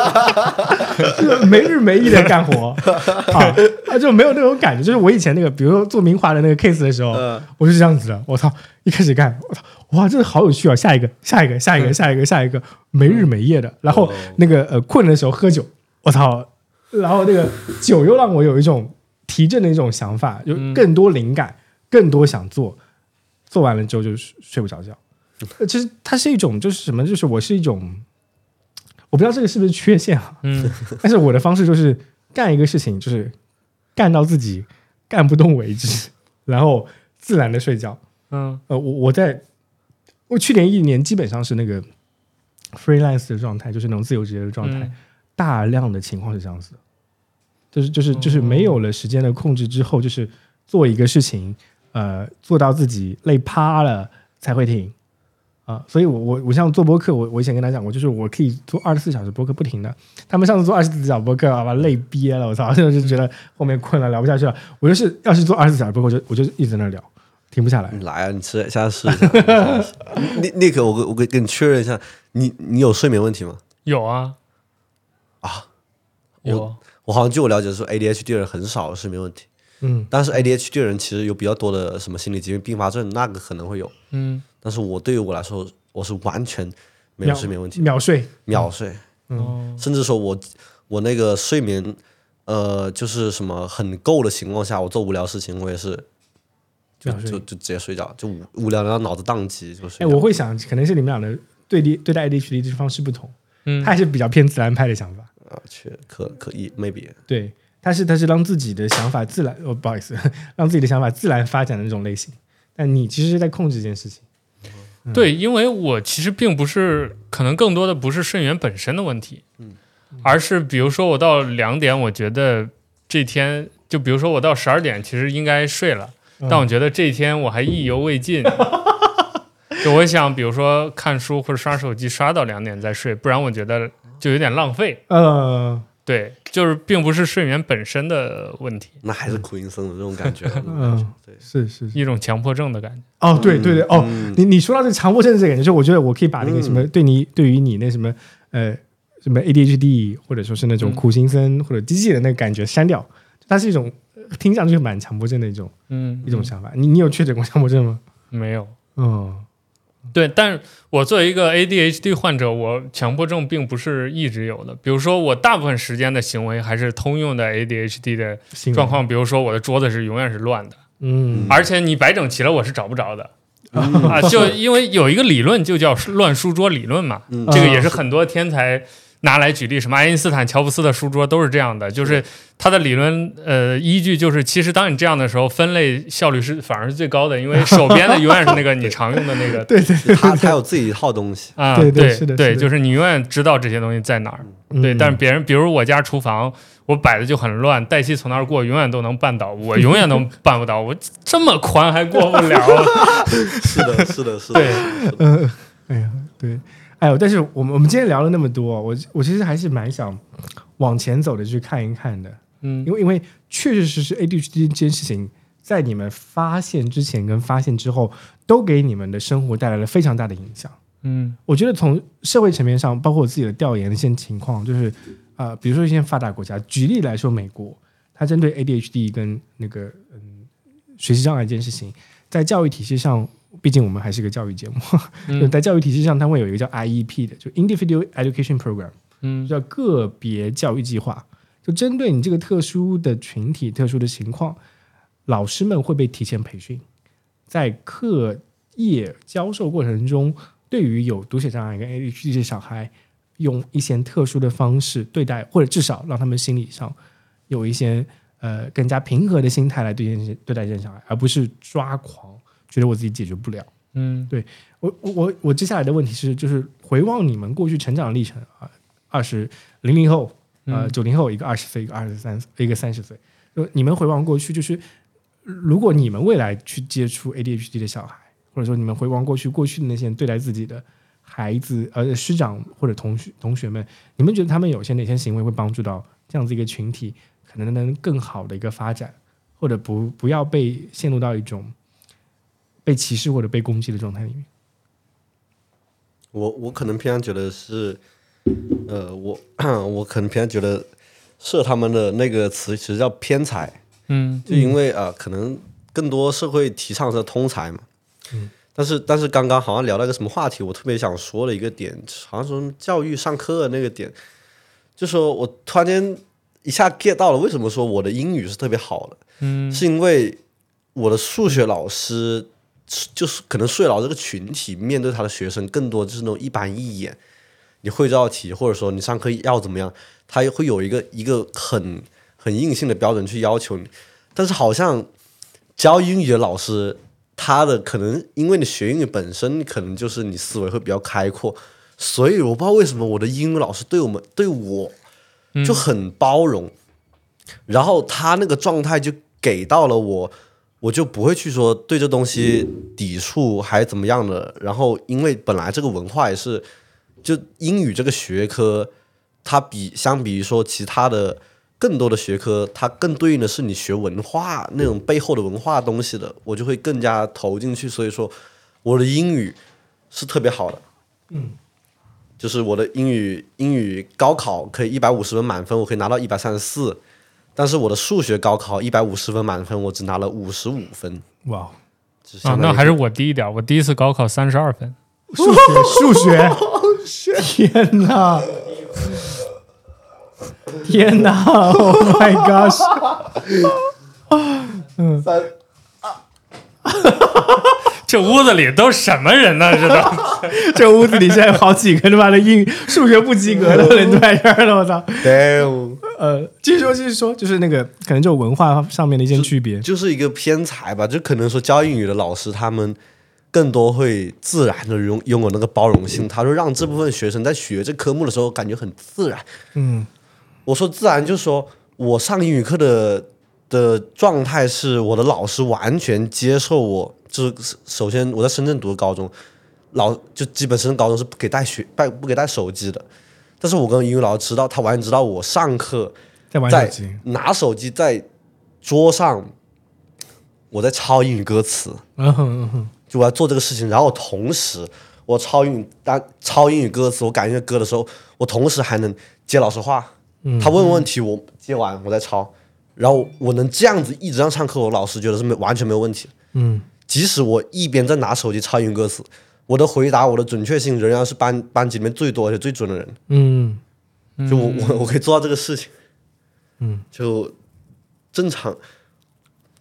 就是没日没夜的干活 [laughs] 啊，啊就没有那种感觉。就是我以前那个，比如说做明华的那个 case 的时候，嗯我是这样子的。我操，一开始干，我操，哇，真的好有趣啊！下一个，[laughs] 下一个，下一个，下一个，下一个，没日没夜的。然后哦那个呃困的时候喝酒，我操，然后那个酒又让我有一种提振的一种想法，有嗯更多灵感，更多想做，做完了之后就睡睡不着觉。呃其实它是一种就是什么，就是我是一种，我不知道这个是不是缺陷啊，嗯。[laughs] 但是我的方式就是干一个事情，就是干到自己干不动为止，[laughs] 然后自然的睡觉。嗯。呃，我我在我去年一年基本上是那个 freelance 的状态，就是那种自由职业的状态，嗯。大量的情况是这样子的，就是就是就是没有了时间的控制之后，就是做一个事情，呃，做到自己累趴了才会停。啊，所以我我我像做播客，我我以前跟他讲过，就是我可以做二十四小时播客不停的。他们上次做二十四小时播客，啊，把累憋了，我操，现 [laughs] 在就是觉得后面困了，聊不下去了。我就是要是做二十四小时播客，我就我就一直在那聊，停不下来。你来啊，你吃下次试一下。你下次试你 [laughs] 那个，我我跟跟你确认一下，你你有睡眠问题吗？有啊啊，有我好像据我了解说，ADHD 的人很少有睡眠问题，嗯，但是 ADHD 的人其实有比较多的什么心理疾病并发症，那个可能会有。嗯。但是我对于我来说，我是完全没有睡眠问题，秒睡。秒睡，哦甚至说我我那个睡眠，呃，就是什么很够的情况下，我做无聊事情，我也是就就就直接睡觉，就无无聊到脑子宕机就睡哎，我会想，可能是你们俩的对立对待 ADHD 的方式不同，嗯。他还是比较偏自然派的想法。啊，确可可以 maybe 对，他是他是让自己的想法自然，哦，不好意思，[laughs] 让自己的想法自然发展的那种类型。但你其实是在控制这件事情。对，因为我其实并不是，可能更多的不是睡眠本身的问题，嗯而是比如说我到两点，我觉得这天就比如说我到十二点，其实应该睡了，嗯但我觉得这一天我还意犹未尽。[laughs] 就我想，比如说看书或者刷手机，刷到两点再睡，不然我觉得就有点浪费。呃，对，就是并不是睡眠本身的问题，那还是苦行僧的这种感觉。[laughs] 嗯对，是是是。一种强迫症的感觉。哦，对对对，哦，嗯你你说到这强迫症这个感觉，就我觉得我可以把那个什么，对你对于你那什么呃什么 ADHD 或者说是那种嗯苦行僧或者机器人的感觉删掉，它是一种呃听上去蛮强迫症的一种嗯，一种想法。你你有确诊过强迫症吗？没有。嗯对，但是我作为一个 ADHD 患者，我强迫症并不是一直有的。比如说，我大部分时间的行为还是通用的 ADHD 的状况。比如说，我的桌子是永远是乱的，嗯而且你摆整齐了，我是找不着的。啊，就因为有一个理论就叫乱书桌理论嘛，嗯这个也是很多天才拿来举例，什么爱因斯坦、乔布斯的书桌都是这样的，就是它的理论呃依据就是，其实当你这样的时候，分类效率是反而是最高的，因为手边的永远是那个你常用的那个 [laughs] 对对对，他他有自己一套东西，啊，对对对就是你永远知道这些东西在哪儿。对，嗯。但是别人，比如我家厨房，我摆的就很乱，黛西从那儿过，永远都能绊倒，我 [laughs] 永远都办不到，我这么宽还过不了。[laughs] 是的，是的，是的。对，呃，哎呀，对，哎呦，但是我们我们今天聊了那么多，我我其实还是蛮想往前走的去看一看的，嗯因为因为确确实实 ADHD 这件事情在你们发现之前跟发现之后，都给你们的生活带来了非常大的影响。嗯我觉得从社会层面上，包括我自己的调研的一些情况，就是呃，比如说一些发达国家，举例来说，美国，它针对 ADHD 跟那个嗯学习障碍这件事情，在教育体系上，毕竟我们还是个教育节目，嗯。[laughs] 在教育体系上，它会有一个叫 IEP 的，就 Individual Education Program，嗯。叫个别教育计划，就针对你这个特殊的群体、特殊的情况，老师们会被提前培训，在课业教授过程中，对于有读写障碍跟 ADHD 的小孩，用一些特殊的方式对待，或者至少让他们心理上有一些呃更加平和的心态来对这些对待这些小孩，而不是抓狂，觉得我自己解决不了。嗯。我我我我接下来的问题是，就是回望你们过去成长历程啊，二十零零后，呃嗯九零后，一个二十岁，一个二十三，一个三十岁，就你们回望过去，就是如果你们未来去接触 ADHD 的小孩，或者说你们回望过去，过去的那些人对待自己的孩子，呃师长或者同学同学们，你们觉得他们有些哪些行为会帮助到这样子一个群体，可能能更好的一个发展，或者不不要被陷入到一种被歧视或者被攻击的状态里面？我我可能偏向觉得是，呃，我我可能偏向觉得社他们的那个词其实叫偏才，嗯就因为啊、呃可能更多社会提倡是通才嘛。嗯。但是但是刚刚好像聊到一个什么话题，我特别想说的一个点，好像说教育上课的那个点，就说我突然间一下 get 到了为什么说我的英语是特别好的，嗯是因为我的数学老师就是可能数学老师这个群体面对他的学生更多就是那种一板一眼，你会这道题或者说你上课要怎么样，他也会有一个一个很很硬性的标准去要求你，但是好像教英语的老师，他的可能因为你学英语本身可能就是你思维会比较开阔，所以我不知道为什么我的英语老师对我们对我就很包容，然后他那个状态就给到了我，我就不会去说对这东西抵触还怎么样的。然后因为本来这个文化也是，就英语这个学科，它比相比于说其他的更多的学科，它更对应的是你学文化那种背后的文化东西的，我就会更加投进去。所以说，我的英语是特别好的。嗯。就是我的英语英语高考可以一百五十分满分，我可以拿到一百三十四，但是我的数学高考一百五十分满分，我只拿了五十五分。哇，那还是我低一点，我第一次高考三十二分。数学，数学，[laughs] 天哪！天哪！Oh my gosh！三 [laughs] 这屋子里都什么人呢？这都 [laughs] 这屋子里现在有好几个他妈的英语、数学不及格的人都在这儿了，我操！呃，继续说，继续说，就是那个可能就文化上面的一些区别。就是一个偏才吧，就可能说教英语的老师他们更多会自然的拥拥有那个包容性，他说让这部分学生在学这科目的时候感觉很自然。嗯我说自然，就是说我上英语课的的状态是我的老师完全接受我，就是首先我在深圳读的高中，老就基本深圳高中是不给带学带不给带手机的，但是我跟英语老师知道，他完全知道我上课在玩手机。拿手机在桌上，我在抄英语歌词，嗯哼嗯哼，就我要做这个事情，然后同时我抄英语单抄英语歌词，我感觉歌的时候，我同时还能接老师话。他问问题，我接完我再抄，然后我能这样子一直让上课，我老师觉得是没完全没有问题。嗯，即使我一边在拿手机抄英语歌词，我的回答我的准确性仍然是班班级里面最多而且最准的人。嗯就我我我可以做到这个事情，嗯，就正常，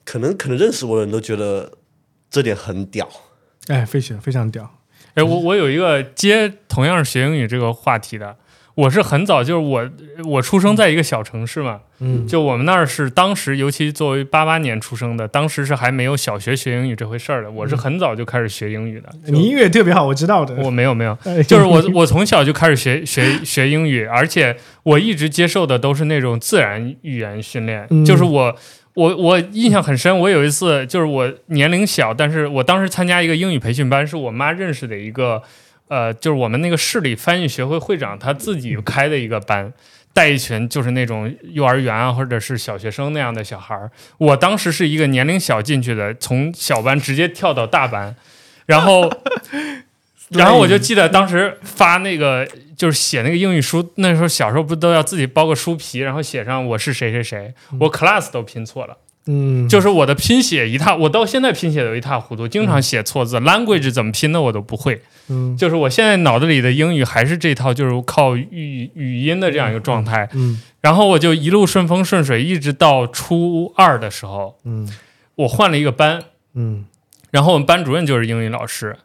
可能可能认识我的人都觉得这点很屌。哎，非常非常屌。哎，我我有一个接同样是学英语这个话题的，我是很早就是我我出生在一个小城市嘛，嗯就我们那儿是当时，尤其作为八八年出生的，当时是还没有小学学英语这回事儿的。我是很早就开始学英语的，就你音乐特别好，我知道的。我没有没有，[laughs] 哎就是我我从小就开始学学学英语，而且我一直接受的都是那种自然语言训练，嗯就是我。我我印象很深，我有一次就是我年龄小，但是我当时参加一个英语培训班，是我妈认识的一个，呃，就是我们那个市里翻译学会会长他自己开的一个班，带一群就是那种幼儿园啊或者是小学生那样的小孩儿。我当时是一个年龄小进去的，从小班直接跳到大班，然后。[laughs] 然后我就记得当时发那个，就是写那个英语书，那时候小时候不都要自己包个书皮，然后写上我是谁谁谁，我 class 都拼错了，嗯，就是我的拼写一塌，我到现在拼写都一塌糊涂，经常写错字，language 怎么拼的我都不会，嗯。就是我现在脑子里的英语还是这套，就是靠语语音的这样一个状态，嗯。然后我就一路顺风顺水，一直到初二的时候，嗯。我换了一个班，嗯。然后我们班主任就是英语老师，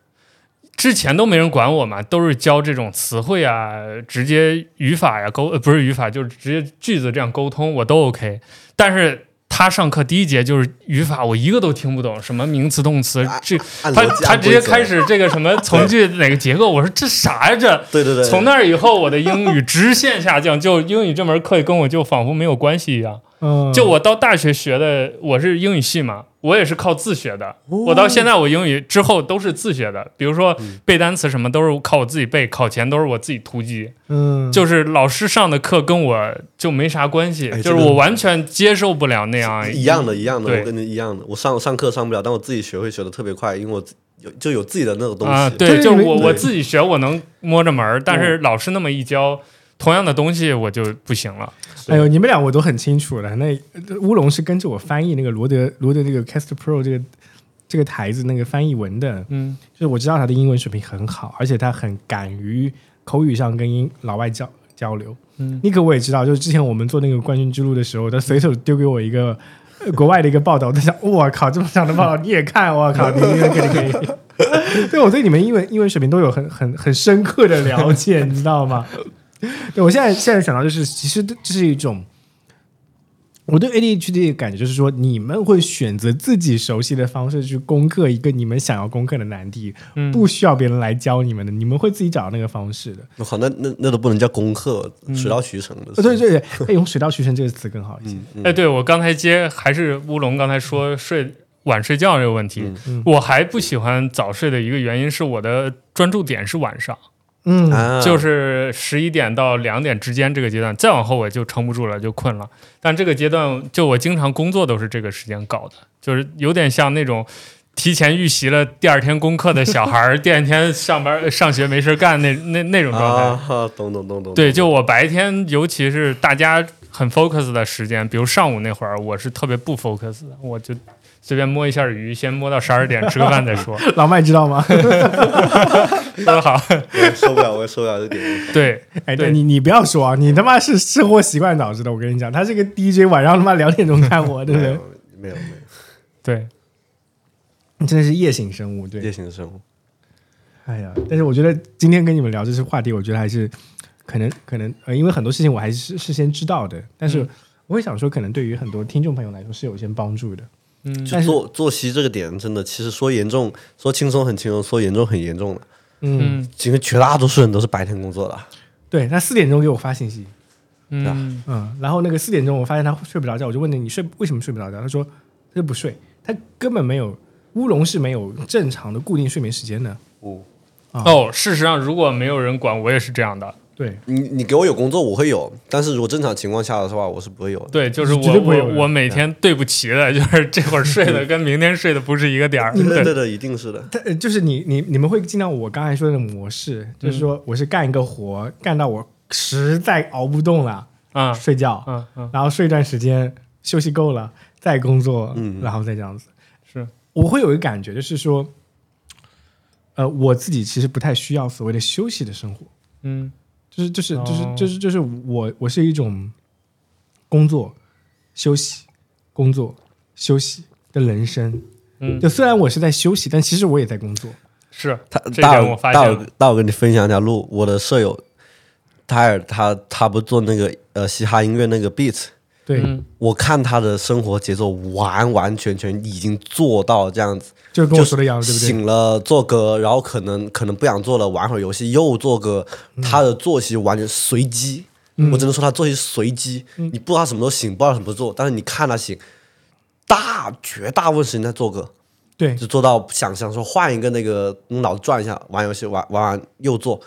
之前都没人管我嘛，都是教这种词汇啊，直接语法呀沟呃不是语法，就是直接句子这样沟通，我都 OK。但是他上课第一节就是语法，我一个都听不懂，什么名词动词，这他他直接开始这个什么从句哪个结构，我说这啥呀这？对对对，从那以后，我的英语直线下降，就英语这门课跟我就仿佛没有关系一样。嗯，就我到大学学的，我是英语系嘛，我也是靠自学的。我到现在我英语之后都是自学的，比如说背单词什么都是靠我自己背，考前都是我自己突击。嗯就是老师上的课跟我就没啥关系，哎就是我完全接受不了那样一样的，一样的，我跟你一样的。我上上课上不了，但我自己学会学的特别快，因为我自有就有自己的那种东西。啊，对，就是我我自己学我能摸着门儿，但是老师那么一教，同样的东西我就不行了。是哎呦，你们俩我都很清楚了。那呃乌龙是跟着我翻译那个罗德罗德这个 Cast Pro 这个这个台子那个翻译文的，嗯就是我知道他的英文水平很好，而且他很敢于口语上跟英老外交交流。嗯，尼克我也知道，就是之前我们做那个冠军之路的时候，他随手丢给我一个、[laughs] 呃国外的一个报道，我在想，我靠，这么长的报道你也看，我靠，你你可以可以。[laughs] 对，我对你们英文英文水平都有很很很深刻的了解，你知道吗？[laughs] 对，我现在现在想到就是，其实这是一种。我对 ADHD 的感觉就是说，你们会选择自己熟悉的方式去攻克一个你们想要攻克的难题，嗯不需要别人来教你们的，你们会自己找到那个方式的。我靠，那那那都不能叫功课，水到渠成的。呃对对对，哎，用水到渠成这个词更好一些。嗯，哎，对我刚才接还是乌龙刚才说睡晚睡觉这个问题，嗯我还不喜欢早睡的一个原因是我的专注点是晚上，嗯啊，就是十一点到两点之间这个阶段，再往后我就撑不住了，就困了。但这个阶段，就我经常工作都是这个时间搞的，就是有点像那种。提前预习了第二天功课的小孩儿，[laughs] 第二天上班上学没事干那那那种状态。啊，懂懂懂懂。对，就我白天，尤其是大家很 focus 的时间，比如上午那会儿，我是特别不 focus 的，我就随便摸一下鱼，先摸到十二点，吃个饭再说。[laughs] 老麦知道吗？[laughs] 说的好，我也受不了，我也受不了这点。对，哎，对你你不要说啊，你他妈是生活习惯导致的。我跟你讲，他是个 DJ，晚上他妈两点钟看我，对不对？没有没有对，你，真的是夜行生物，对夜。行生物。哎呀，但是我觉得今天跟你们聊这些话题，我觉得还是可能可能呃，因为很多事情我还是事先知道的，但是嗯我会想说，可能对于很多听众朋友来说是有一些帮助的。嗯就作作息这个点，真的，其实说严重，说轻松很轻松，说严重很严重的。嗯，嗯因为绝大多数人都是白天工作的，对他四点钟给我发信息，嗯嗯，然后那个四点钟我发现他睡不着觉，我就问他你睡为什么睡不着觉？他说他就不睡，他根本没有乌龙是没有正常的固定睡眠时间的。嗯，啊哦，事实上，如果没有人管，我也是这样的。对，你你给我有工作我会有，但是如果正常情况下的话，我是不会有的。对，就是我我我每天对不齐的，就是这会儿睡的跟明天睡的不是一个点儿。对对对对，一定是的。他呃就是你你你们会进到我刚才说的模式，就是说我是干一个活干到我实在熬不动了，啊睡觉，嗯嗯，然后睡一段时间，休息够了再工作，嗯然后再这样子。是我会有一个感觉，就是说，呃，我自己其实不太需要所谓的休息的生活，嗯就是就是就是哦就是就是我我是一种工作休息工作休息的人生。嗯，就虽然我是在休息，但其实我也在工作。是他大我发大耳现。大我跟你分享一条路，我的舍友泰尔他他不做那个呃嘻哈音乐那个 beat，对，嗯。我看他的生活节奏完完全全已经做到这样子，就是跟我就是说的一样，对不对？醒了做歌，然后可能可能不想做了，玩会儿游戏又做歌，他的作息完全随机。嗯。我只能说他作息随机，你不知道他什么时候醒，不知道什么时候做，但是你看他醒，大绝大部分时间在做歌，对，就做到想想说换一个那个脑子转一下，玩游戏玩玩完又做，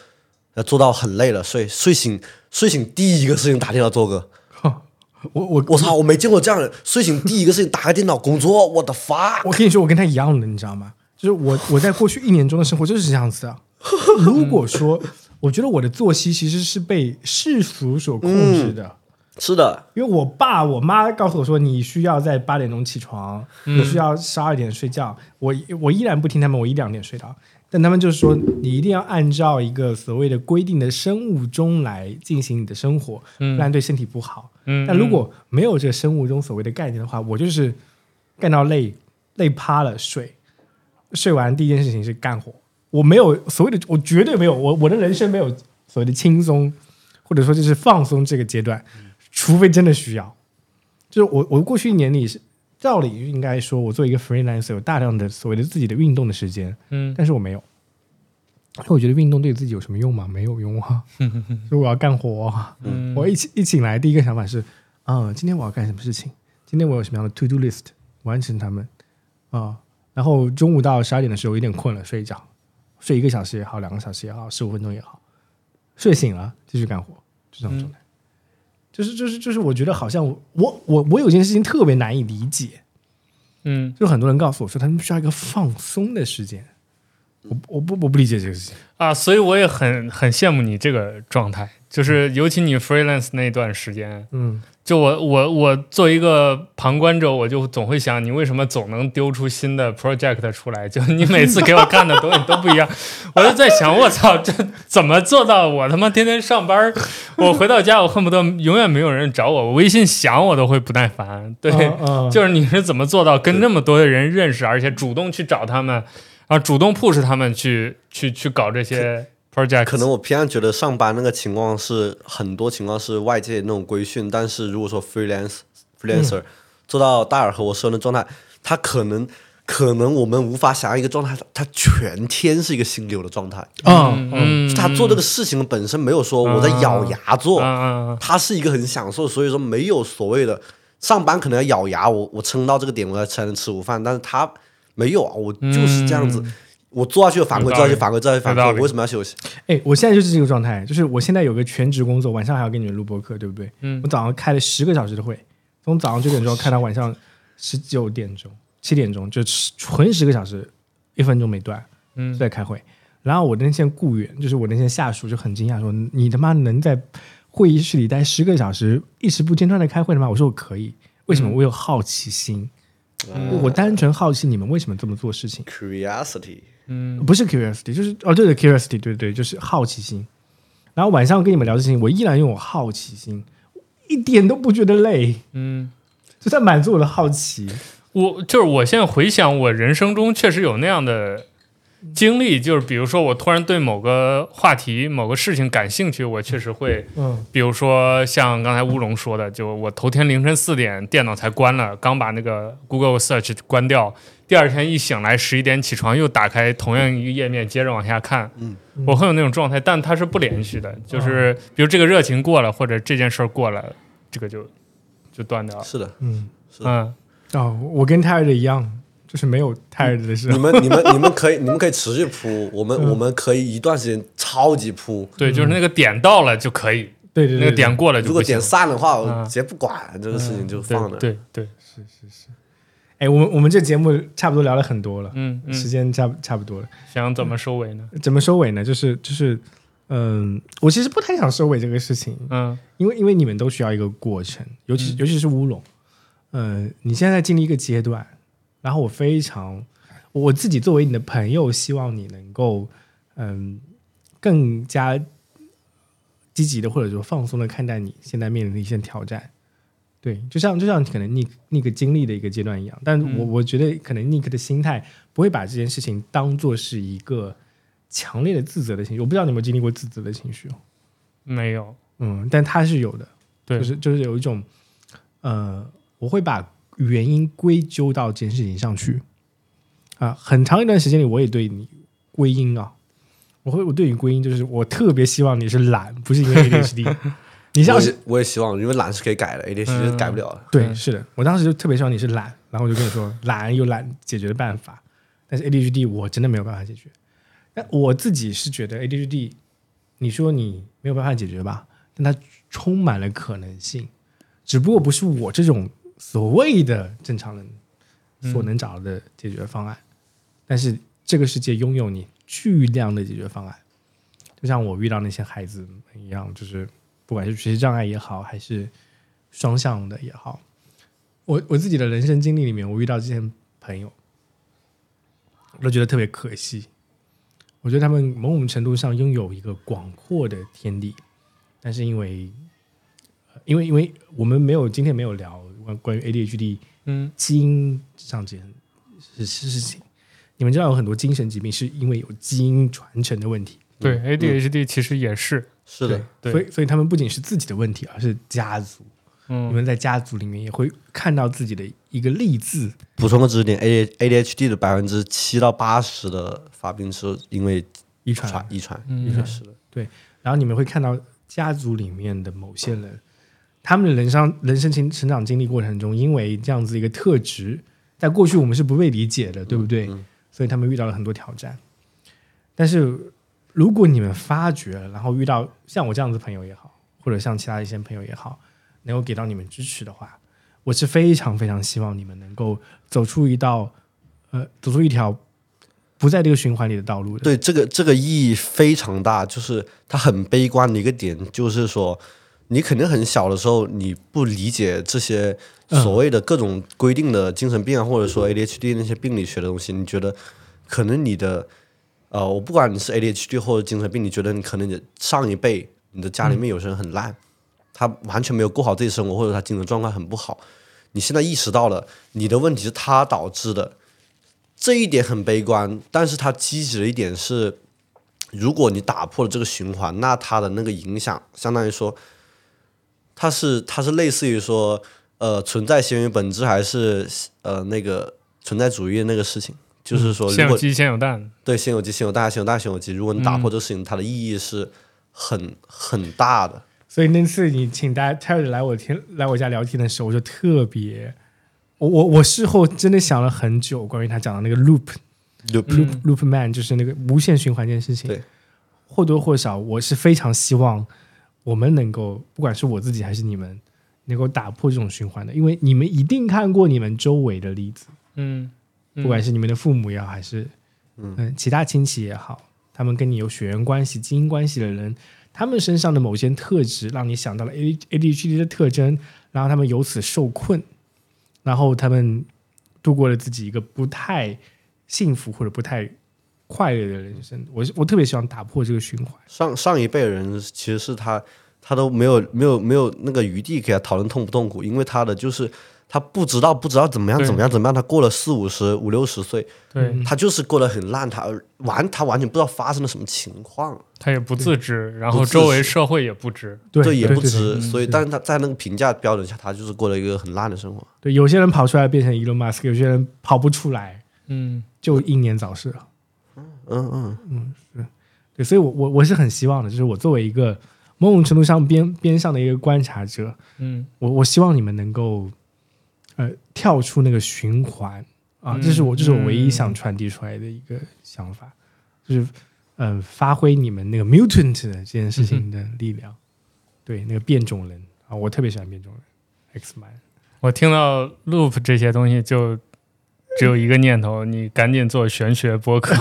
呃做到很累了，睡睡醒睡醒第一个事情打电话做个，我我我操，我没见过这样的人，睡醒第一个事情打开电脑工作，我的 fuck！我跟你说，我跟他一样的，你知道吗？就是我我在过去一年中的生活就是这样子的。如果说 [laughs] 我觉得我的作息其实是被世俗所控制的，是的，因为我爸我妈告诉我说你需要在八点钟起床，你需要十二点睡觉，我我依然不听他们，我一两点睡着。但他们就是说，你一定要按照一个所谓的规定的生物钟来进行你的生活，不然对身体不好。嗯，但如果没有这个生物钟所谓的概念的话，我就是干到累累趴了睡，睡完第一件事情是干活。我没有所谓的，我绝对没有，我我的人生没有所谓的轻松，或者说就是放松这个阶段，除非真的需要。就是我我过去一年里是照理应该说，我做一个 freelancer 有大量的所谓的自己的运动的时间，嗯但是我没有。我觉得运动对自己有什么用吗？没有用啊！[laughs] 所以我要干活啊、嗯我一起一醒来，第一个想法是，啊、今天我要干什么事情？今天我有什么样的 to do list 完成它们啊、然后中午到十二点的时候有点困了，睡一觉，睡一个小时也好，两个小时也好，十五分钟也好，睡醒了继续干活，就这种状态。就是就是就是，我觉得好像我我我我有件事情特别难以理解，嗯。就很多人告诉我说他们需要一个放松的时间，我我不我不理解这个事情。啊，所以我也很很羡慕你这个状态，就是尤其你 freelance 那段时间，嗯，就我我我作为一个旁观者，我就总会想，你为什么总能丢出新的 project 出来？就你每次给我看的东西都不一样，我就在想，我操，这怎么做到？我他妈天天上班，我回到家，我恨不得永远没有人找我，我微信响我都会不耐烦。对，嗯嗯就是你是怎么做到跟那么多的人认识，而且主动去找他们，然后主动 push 他们去去去搞这些 project？可能我偏向觉得上班那个情况是很多情况是外界那种规训，但是如果说 freelance freelancer、做到大耳和我说的状态，他可能可能我们无法想象一个状态，他全天是一个心流的状态，嗯嗯，嗯，他做这个事情本身没有说我在咬牙做，他是一个很享受，所以说没有所谓的上班可能要咬牙，我我撑到这个点我才能吃午饭，但是他没有啊，我就是这样子，我做下去有反馈，有道理做下去反馈，做下去反馈，我为什么要休息？哎，我现在就是这个状态，就是我现在有个全职工作，晚上还要给你们录播课，对不对？嗯我早上开了十个小时的会，从早上九点钟开到晚上十九点钟、七点钟，就纯十个小时，一分钟没断，嗯在开会。然后我的那些雇员，就是我那些下属，就很惊讶说：“你他妈能在会议室里待十个小时，一直不间断的开会的吗？”我说：“我可以。”为什么？我有好奇心，我单纯好奇你们为什么这么做事情。Curiosity，嗯不是 curiosity，就是哦，对对，curiosity，对对，就是好奇心。然后晚上跟你们聊这事情，我依然用我好奇心，一点都不觉得累，嗯。就在满足我的好奇。我就是我现在回想，我人生中确实有那样的经历，就是比如说我突然对某个话题、某个事情感兴趣，我确实会，嗯。比如说像刚才乌龙说的，就我头天凌晨四点电脑才关了，刚把那个 Google Search 关掉，第二天一醒来十一点起床，又打开同样一个页面，接着往下看，嗯，我会有那种状态，但它是不连续的，就是比如这个热情过了，或者这件事儿过了，这个就就断掉了，是的，嗯，是的嗯。哦，我跟 tired 一样，就是没有 tired 的时候。你们你们你们可以你们可以持续铺，我们、我们可以一段时间超级铺。对，就是那个点到了就可以，对对对，那个点过了就如果点。散的话，我嗯直接不管这个事情就对放那。对对，是是是哎，我们我们这节目差不多聊了很多了，嗯嗯，时间差不差不多了。想怎么收尾呢？怎么收尾呢？就是就是，嗯，我其实不太想收尾这个事情，嗯因为因为你们都需要一个过程，尤其、尤其是乌龙，呃，你现在在经历一个阶段，然后我非常我自己作为你的朋友，希望你能够嗯更加积极的或者说放松的看待你现在面临的一些挑战。对，就像就像可能 Nick Nick 经历的一个阶段一样，但我、我觉得可能 Nick 的心态不会把这件事情当做是一个强烈的自责的情绪。我不知道你有没有经历过自责的情绪哦。没有，嗯，但他是有的，对就是就是有一种，呃，我会把原因归咎到这件事情上去，啊，很长一段时间里，我也对你归因啊，我会我对你归因，就是我特别希望你是懒，不是因为 ADHD，[laughs] 你像是我也我也希望，因为懒是可以改的，ADHD 是改不了的。对，嗯是的，我当时就特别希望你是懒，然后我就跟你说，懒有懒解决的办法，但是 ADHD 我真的没有办法解决。但我自己是觉得 ADHD，你说你没有办法解决吧？但它充满了可能性，只不过不是我这种所谓的正常人所能找到的解决方案。但是这个世界拥有你巨量的解决方案，就像我遇到那些孩子们一样，就是不管是学习障碍也好，还是双向的也好，我我自己的人生经历里面，我遇到这些朋友，我都觉得特别可惜。我觉得他们某种程度上拥有一个广阔的天地，但是因为，呃因为因为我们没有今天没有聊关关于 ADHD 嗯。基因上这件事情，你们知道有很多精神疾病是因为有基因传承的问题，对，ADHD 其实也是，是的，对所以所以他们不仅是自己的问题，而是家族。嗯。你嗯们在家族里面也会看到自己的一个例字，补充个知识点，A A D H D 的百分之七到八十的发病是因为遗传。传。遗传，嗯。遗传是的，对然后你们会看到家族里面的某些人，他们的人生人生成成长经历过程中，因为这样子一个特质，在过去我们是不被理解的，对不对？嗯所以他们遇到了很多挑战。但是如果你们发觉，然后遇到像我这样子朋友也好，或者像其他一些朋友也好，能够给到你们支持的话，我是非常非常希望你们能够走出一道呃，走出一条不在这个循环里的道路的。对这个这个意义非常大，就是它很悲观的一个点，就是说你肯定很小的时候你不理解这些所谓的各种规定的精神病啊，或者说 ADHD 那些病理学的东西，你觉得可能你的呃，我不管你是 ADHD 或者精神病，你觉得你可能你上一辈你的家里面有些人很烂，他完全没有过好自己生活，或者他精神状况很不好，你现在意识到了你的问题是他导致的。这一点很悲观，但是他积极的一点是，如果你打破了这个循环，那他的那个影响，相当于说，它是它是类似于说，呃，存在先于本质，还是呃那个存在主义的那个事情，就是说，先有鸡先有蛋，对先有鸡，先有蛋，先有蛋，先有鸡，如果你打破这个事情，它的意义是很很大的。所以那次你请大家 Terry 来我天来我家聊天的时候，我就特别，我我我事后真的想了很久，关于他讲的那个 loop 就 loop、loop man，就是那个无限循环这件事情。对，或多或少，我是非常希望我们能够，不管是我自己还是你们，能够打破这种循环的，因为你们一定看过你们周围的例子，嗯，嗯。不管是你们的父母也好，还是嗯、其他亲戚也好，他们跟你有血缘关系、基因关系的人，他们身上的某些特质让你想到了 A ADHD 的特征，然后他们由此受困，然后他们度过了自己一个不太幸福或者不太快乐的人生。我我特别希望打破这个循环。上上一辈人其实是他他都没有没有没有那个余地给他讨论痛不痛苦，因为他的就是他不知道不知道怎么样怎么样怎么样，他过了四五十五六十岁，对他就是过得很烂，他完他完全不知道发生了什么情况，他也不自知，然后周围社会也不知，对，也不知，对所以但是他在那个评价标准下，他就是过了一个很烂的生活。对，有些人跑出来变成 Elon Musk，有些人跑不出来，嗯就英年早逝了。嗯嗯，对，所以我我我是很希望的，就是我作为一个某种程度上边边上的一个观察者，嗯我我希望你们能够呃跳出那个循环啊，这是我这是我唯一想传递出来的一个想法，就是嗯、发挥你们那个 mutant 的这件事情的力量，对那个变种人啊，我特别喜欢变种人 X man。我听到 loop 这些东西就只有一个念头，你赶紧做玄学播客。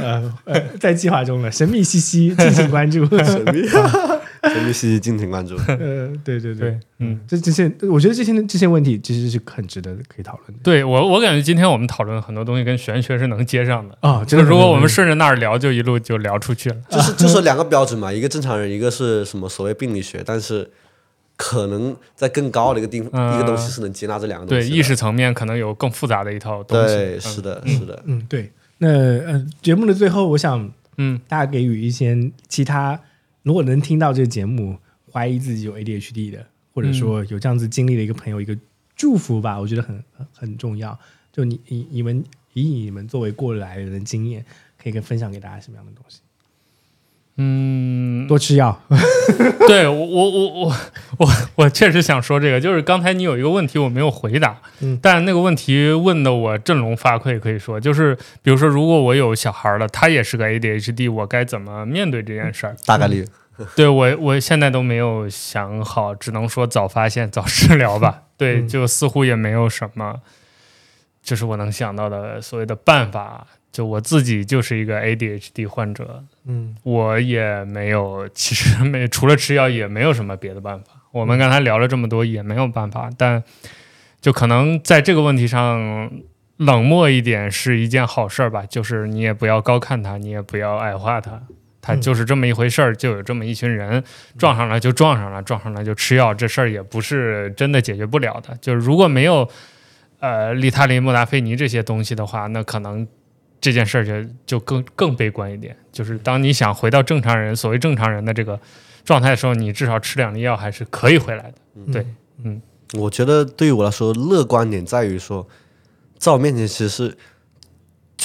呃呃，在计划中了，神秘兮兮，[laughs] 敬请关注。神秘，[laughs] 神秘兮兮，敬请关注。呃，对对对，嗯，这这些，我觉得这些这些问题其实是很值得可以讨论的对我我感觉今天我们讨论很多东西跟玄学是能接上的。啊。就是如果我们顺着那儿聊，就一路就聊出去了。就是 [laughs] 就是两个标准嘛，一个正常人，一个是什么所谓病理学，但是可能在更高的一个地、嗯一个东西是能接纳这两个东，西对。意识层面可能有更复杂的一套东西。对，嗯是的，是的。嗯，对。那呃，节目的最后，我想嗯大家给予一些其他，如果能听到这个节目，怀疑自己有 ADHD 的，或者说有这样子经历的一个朋友，一个祝福吧，我觉得很很很重要。就你你你们以你们作为过来人的经验，可以跟分享给大家什么样的东西？嗯，多吃药。[laughs] 对我我我我我我确实想说这个，就是刚才你有一个问题我没有回答，嗯但那个问题问的我振聋发聩，可以说就是，比如说如果我有小孩了，他也是个 ADHD，我该怎么面对这件事儿？大概率。对我我现在都没有想好，只能说早发现早治疗吧。[laughs] 对，嗯就似乎也没有什么，就是我能想到的所谓的办法。就我自己就是一个 ADHD 患者，嗯我也没有，其实没除了吃药也没有什么别的办法。我们刚才聊了这么多，也没有办法，但就可能在这个问题上冷漠一点是一件好事儿吧。就是你也不要高看他，你也不要矮化他，他嗯就是这么一回事儿，就有这么一群人撞上了就撞上了，撞上了就吃药，这事儿也不是真的解决不了的。就是如果没有呃利他林、莫达菲尼这些东西的话，那可能这件事儿就就更更悲观一点。就是当你想回到正常人，所谓正常人的这个状态的时候，你至少吃两粒药还是可以回来的。对，嗯我觉得对于我来说，乐观点在于说，在我面前其实是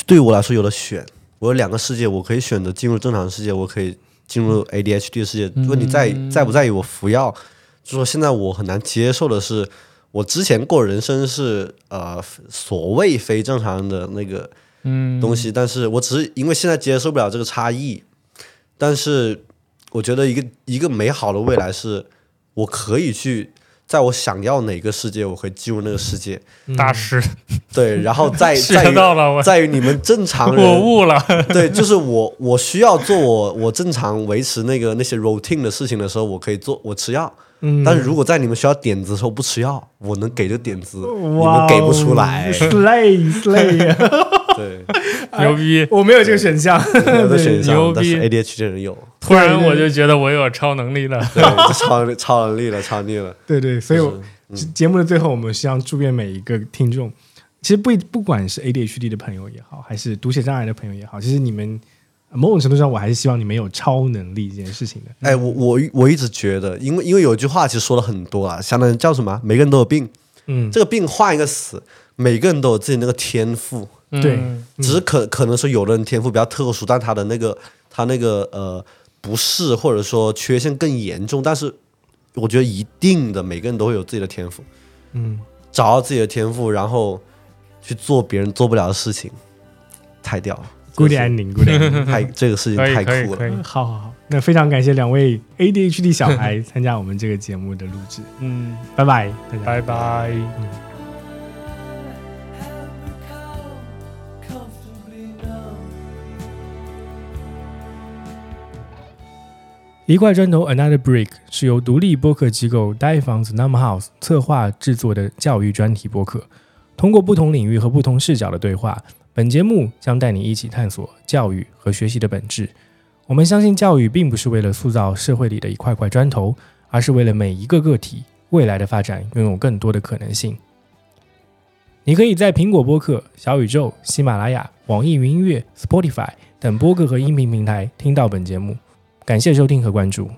对于我来说有了选，我有两个世界，我可以选择进入正常世界，我可以进入 ADHD 的世界。问题在在不在于我服药？就说现在我很难接受的是，我之前过人生是呃所谓非正常的那个嗯，东西，但是我只是因为现在接受不了这个差异，但是我觉得一个一个美好的未来是，我可以去在我想要哪个世界，我可以进入那个世界，大师。对，然后在 [laughs] 在学于到了，我在于你们正常我人，悟了。[laughs] 对，就是我我需要做我我正常维持那个那些 routine 的事情的时候，我可以做我吃药，嗯但是如果在你们需要点子的时候不吃药，我能给的点子你们给不出来，，slay slay，[laughs] 对，[laughs] 牛逼！我没有这个选项。有的选项牛，[laughs] 但是逼 ADHD 的人有。突然我就觉得我有超能力了。超超能力了，超能力了。对对，所以节目的最后，我们希望祝愿每一个听众，其实不一不管是 ADHD 的朋友也好，还是读写障碍的朋友也好，其实你们呃某种程度上，我还是希望你们有超能力这件事情的。哎，我我我一直觉得，因为因为有一句话其实说了很多啊，相当于叫什么？每个人都有病，嗯，这个病换一个词，每个人都有自己那个天赋，对嗯只是可可能说有的人天赋比较特殊，但他的那个他那个呃不适或者说缺陷更严重，但是我觉得一定的每个人都会有自己的天赋，嗯，找到自己的天赋，然后去做别人做不了的事情，太屌了。，Good ending，Good ending。太这个事情太酷了。好好好，那非常感谢两位 ADHD 小孩 [laughs] 参加我们这个节目的录制，嗯，拜拜，大家。拜拜。一块砖头 Another Brick 是由独立播客机构 Die Fans Num House 策划制作的教育专题播客。通过不同领域和不同视角的对话，本节目将带你一起探索教育和学习的本质。我们相信，教育并不是为了塑造社会里的一块块砖头，而是为了每一个个体未来的发展拥有更多的可能性。你可以在苹果播客、小宇宙、喜马拉雅、网易云音乐、Spotify 等播客和音频平台听到本节目。感谢收听和关注。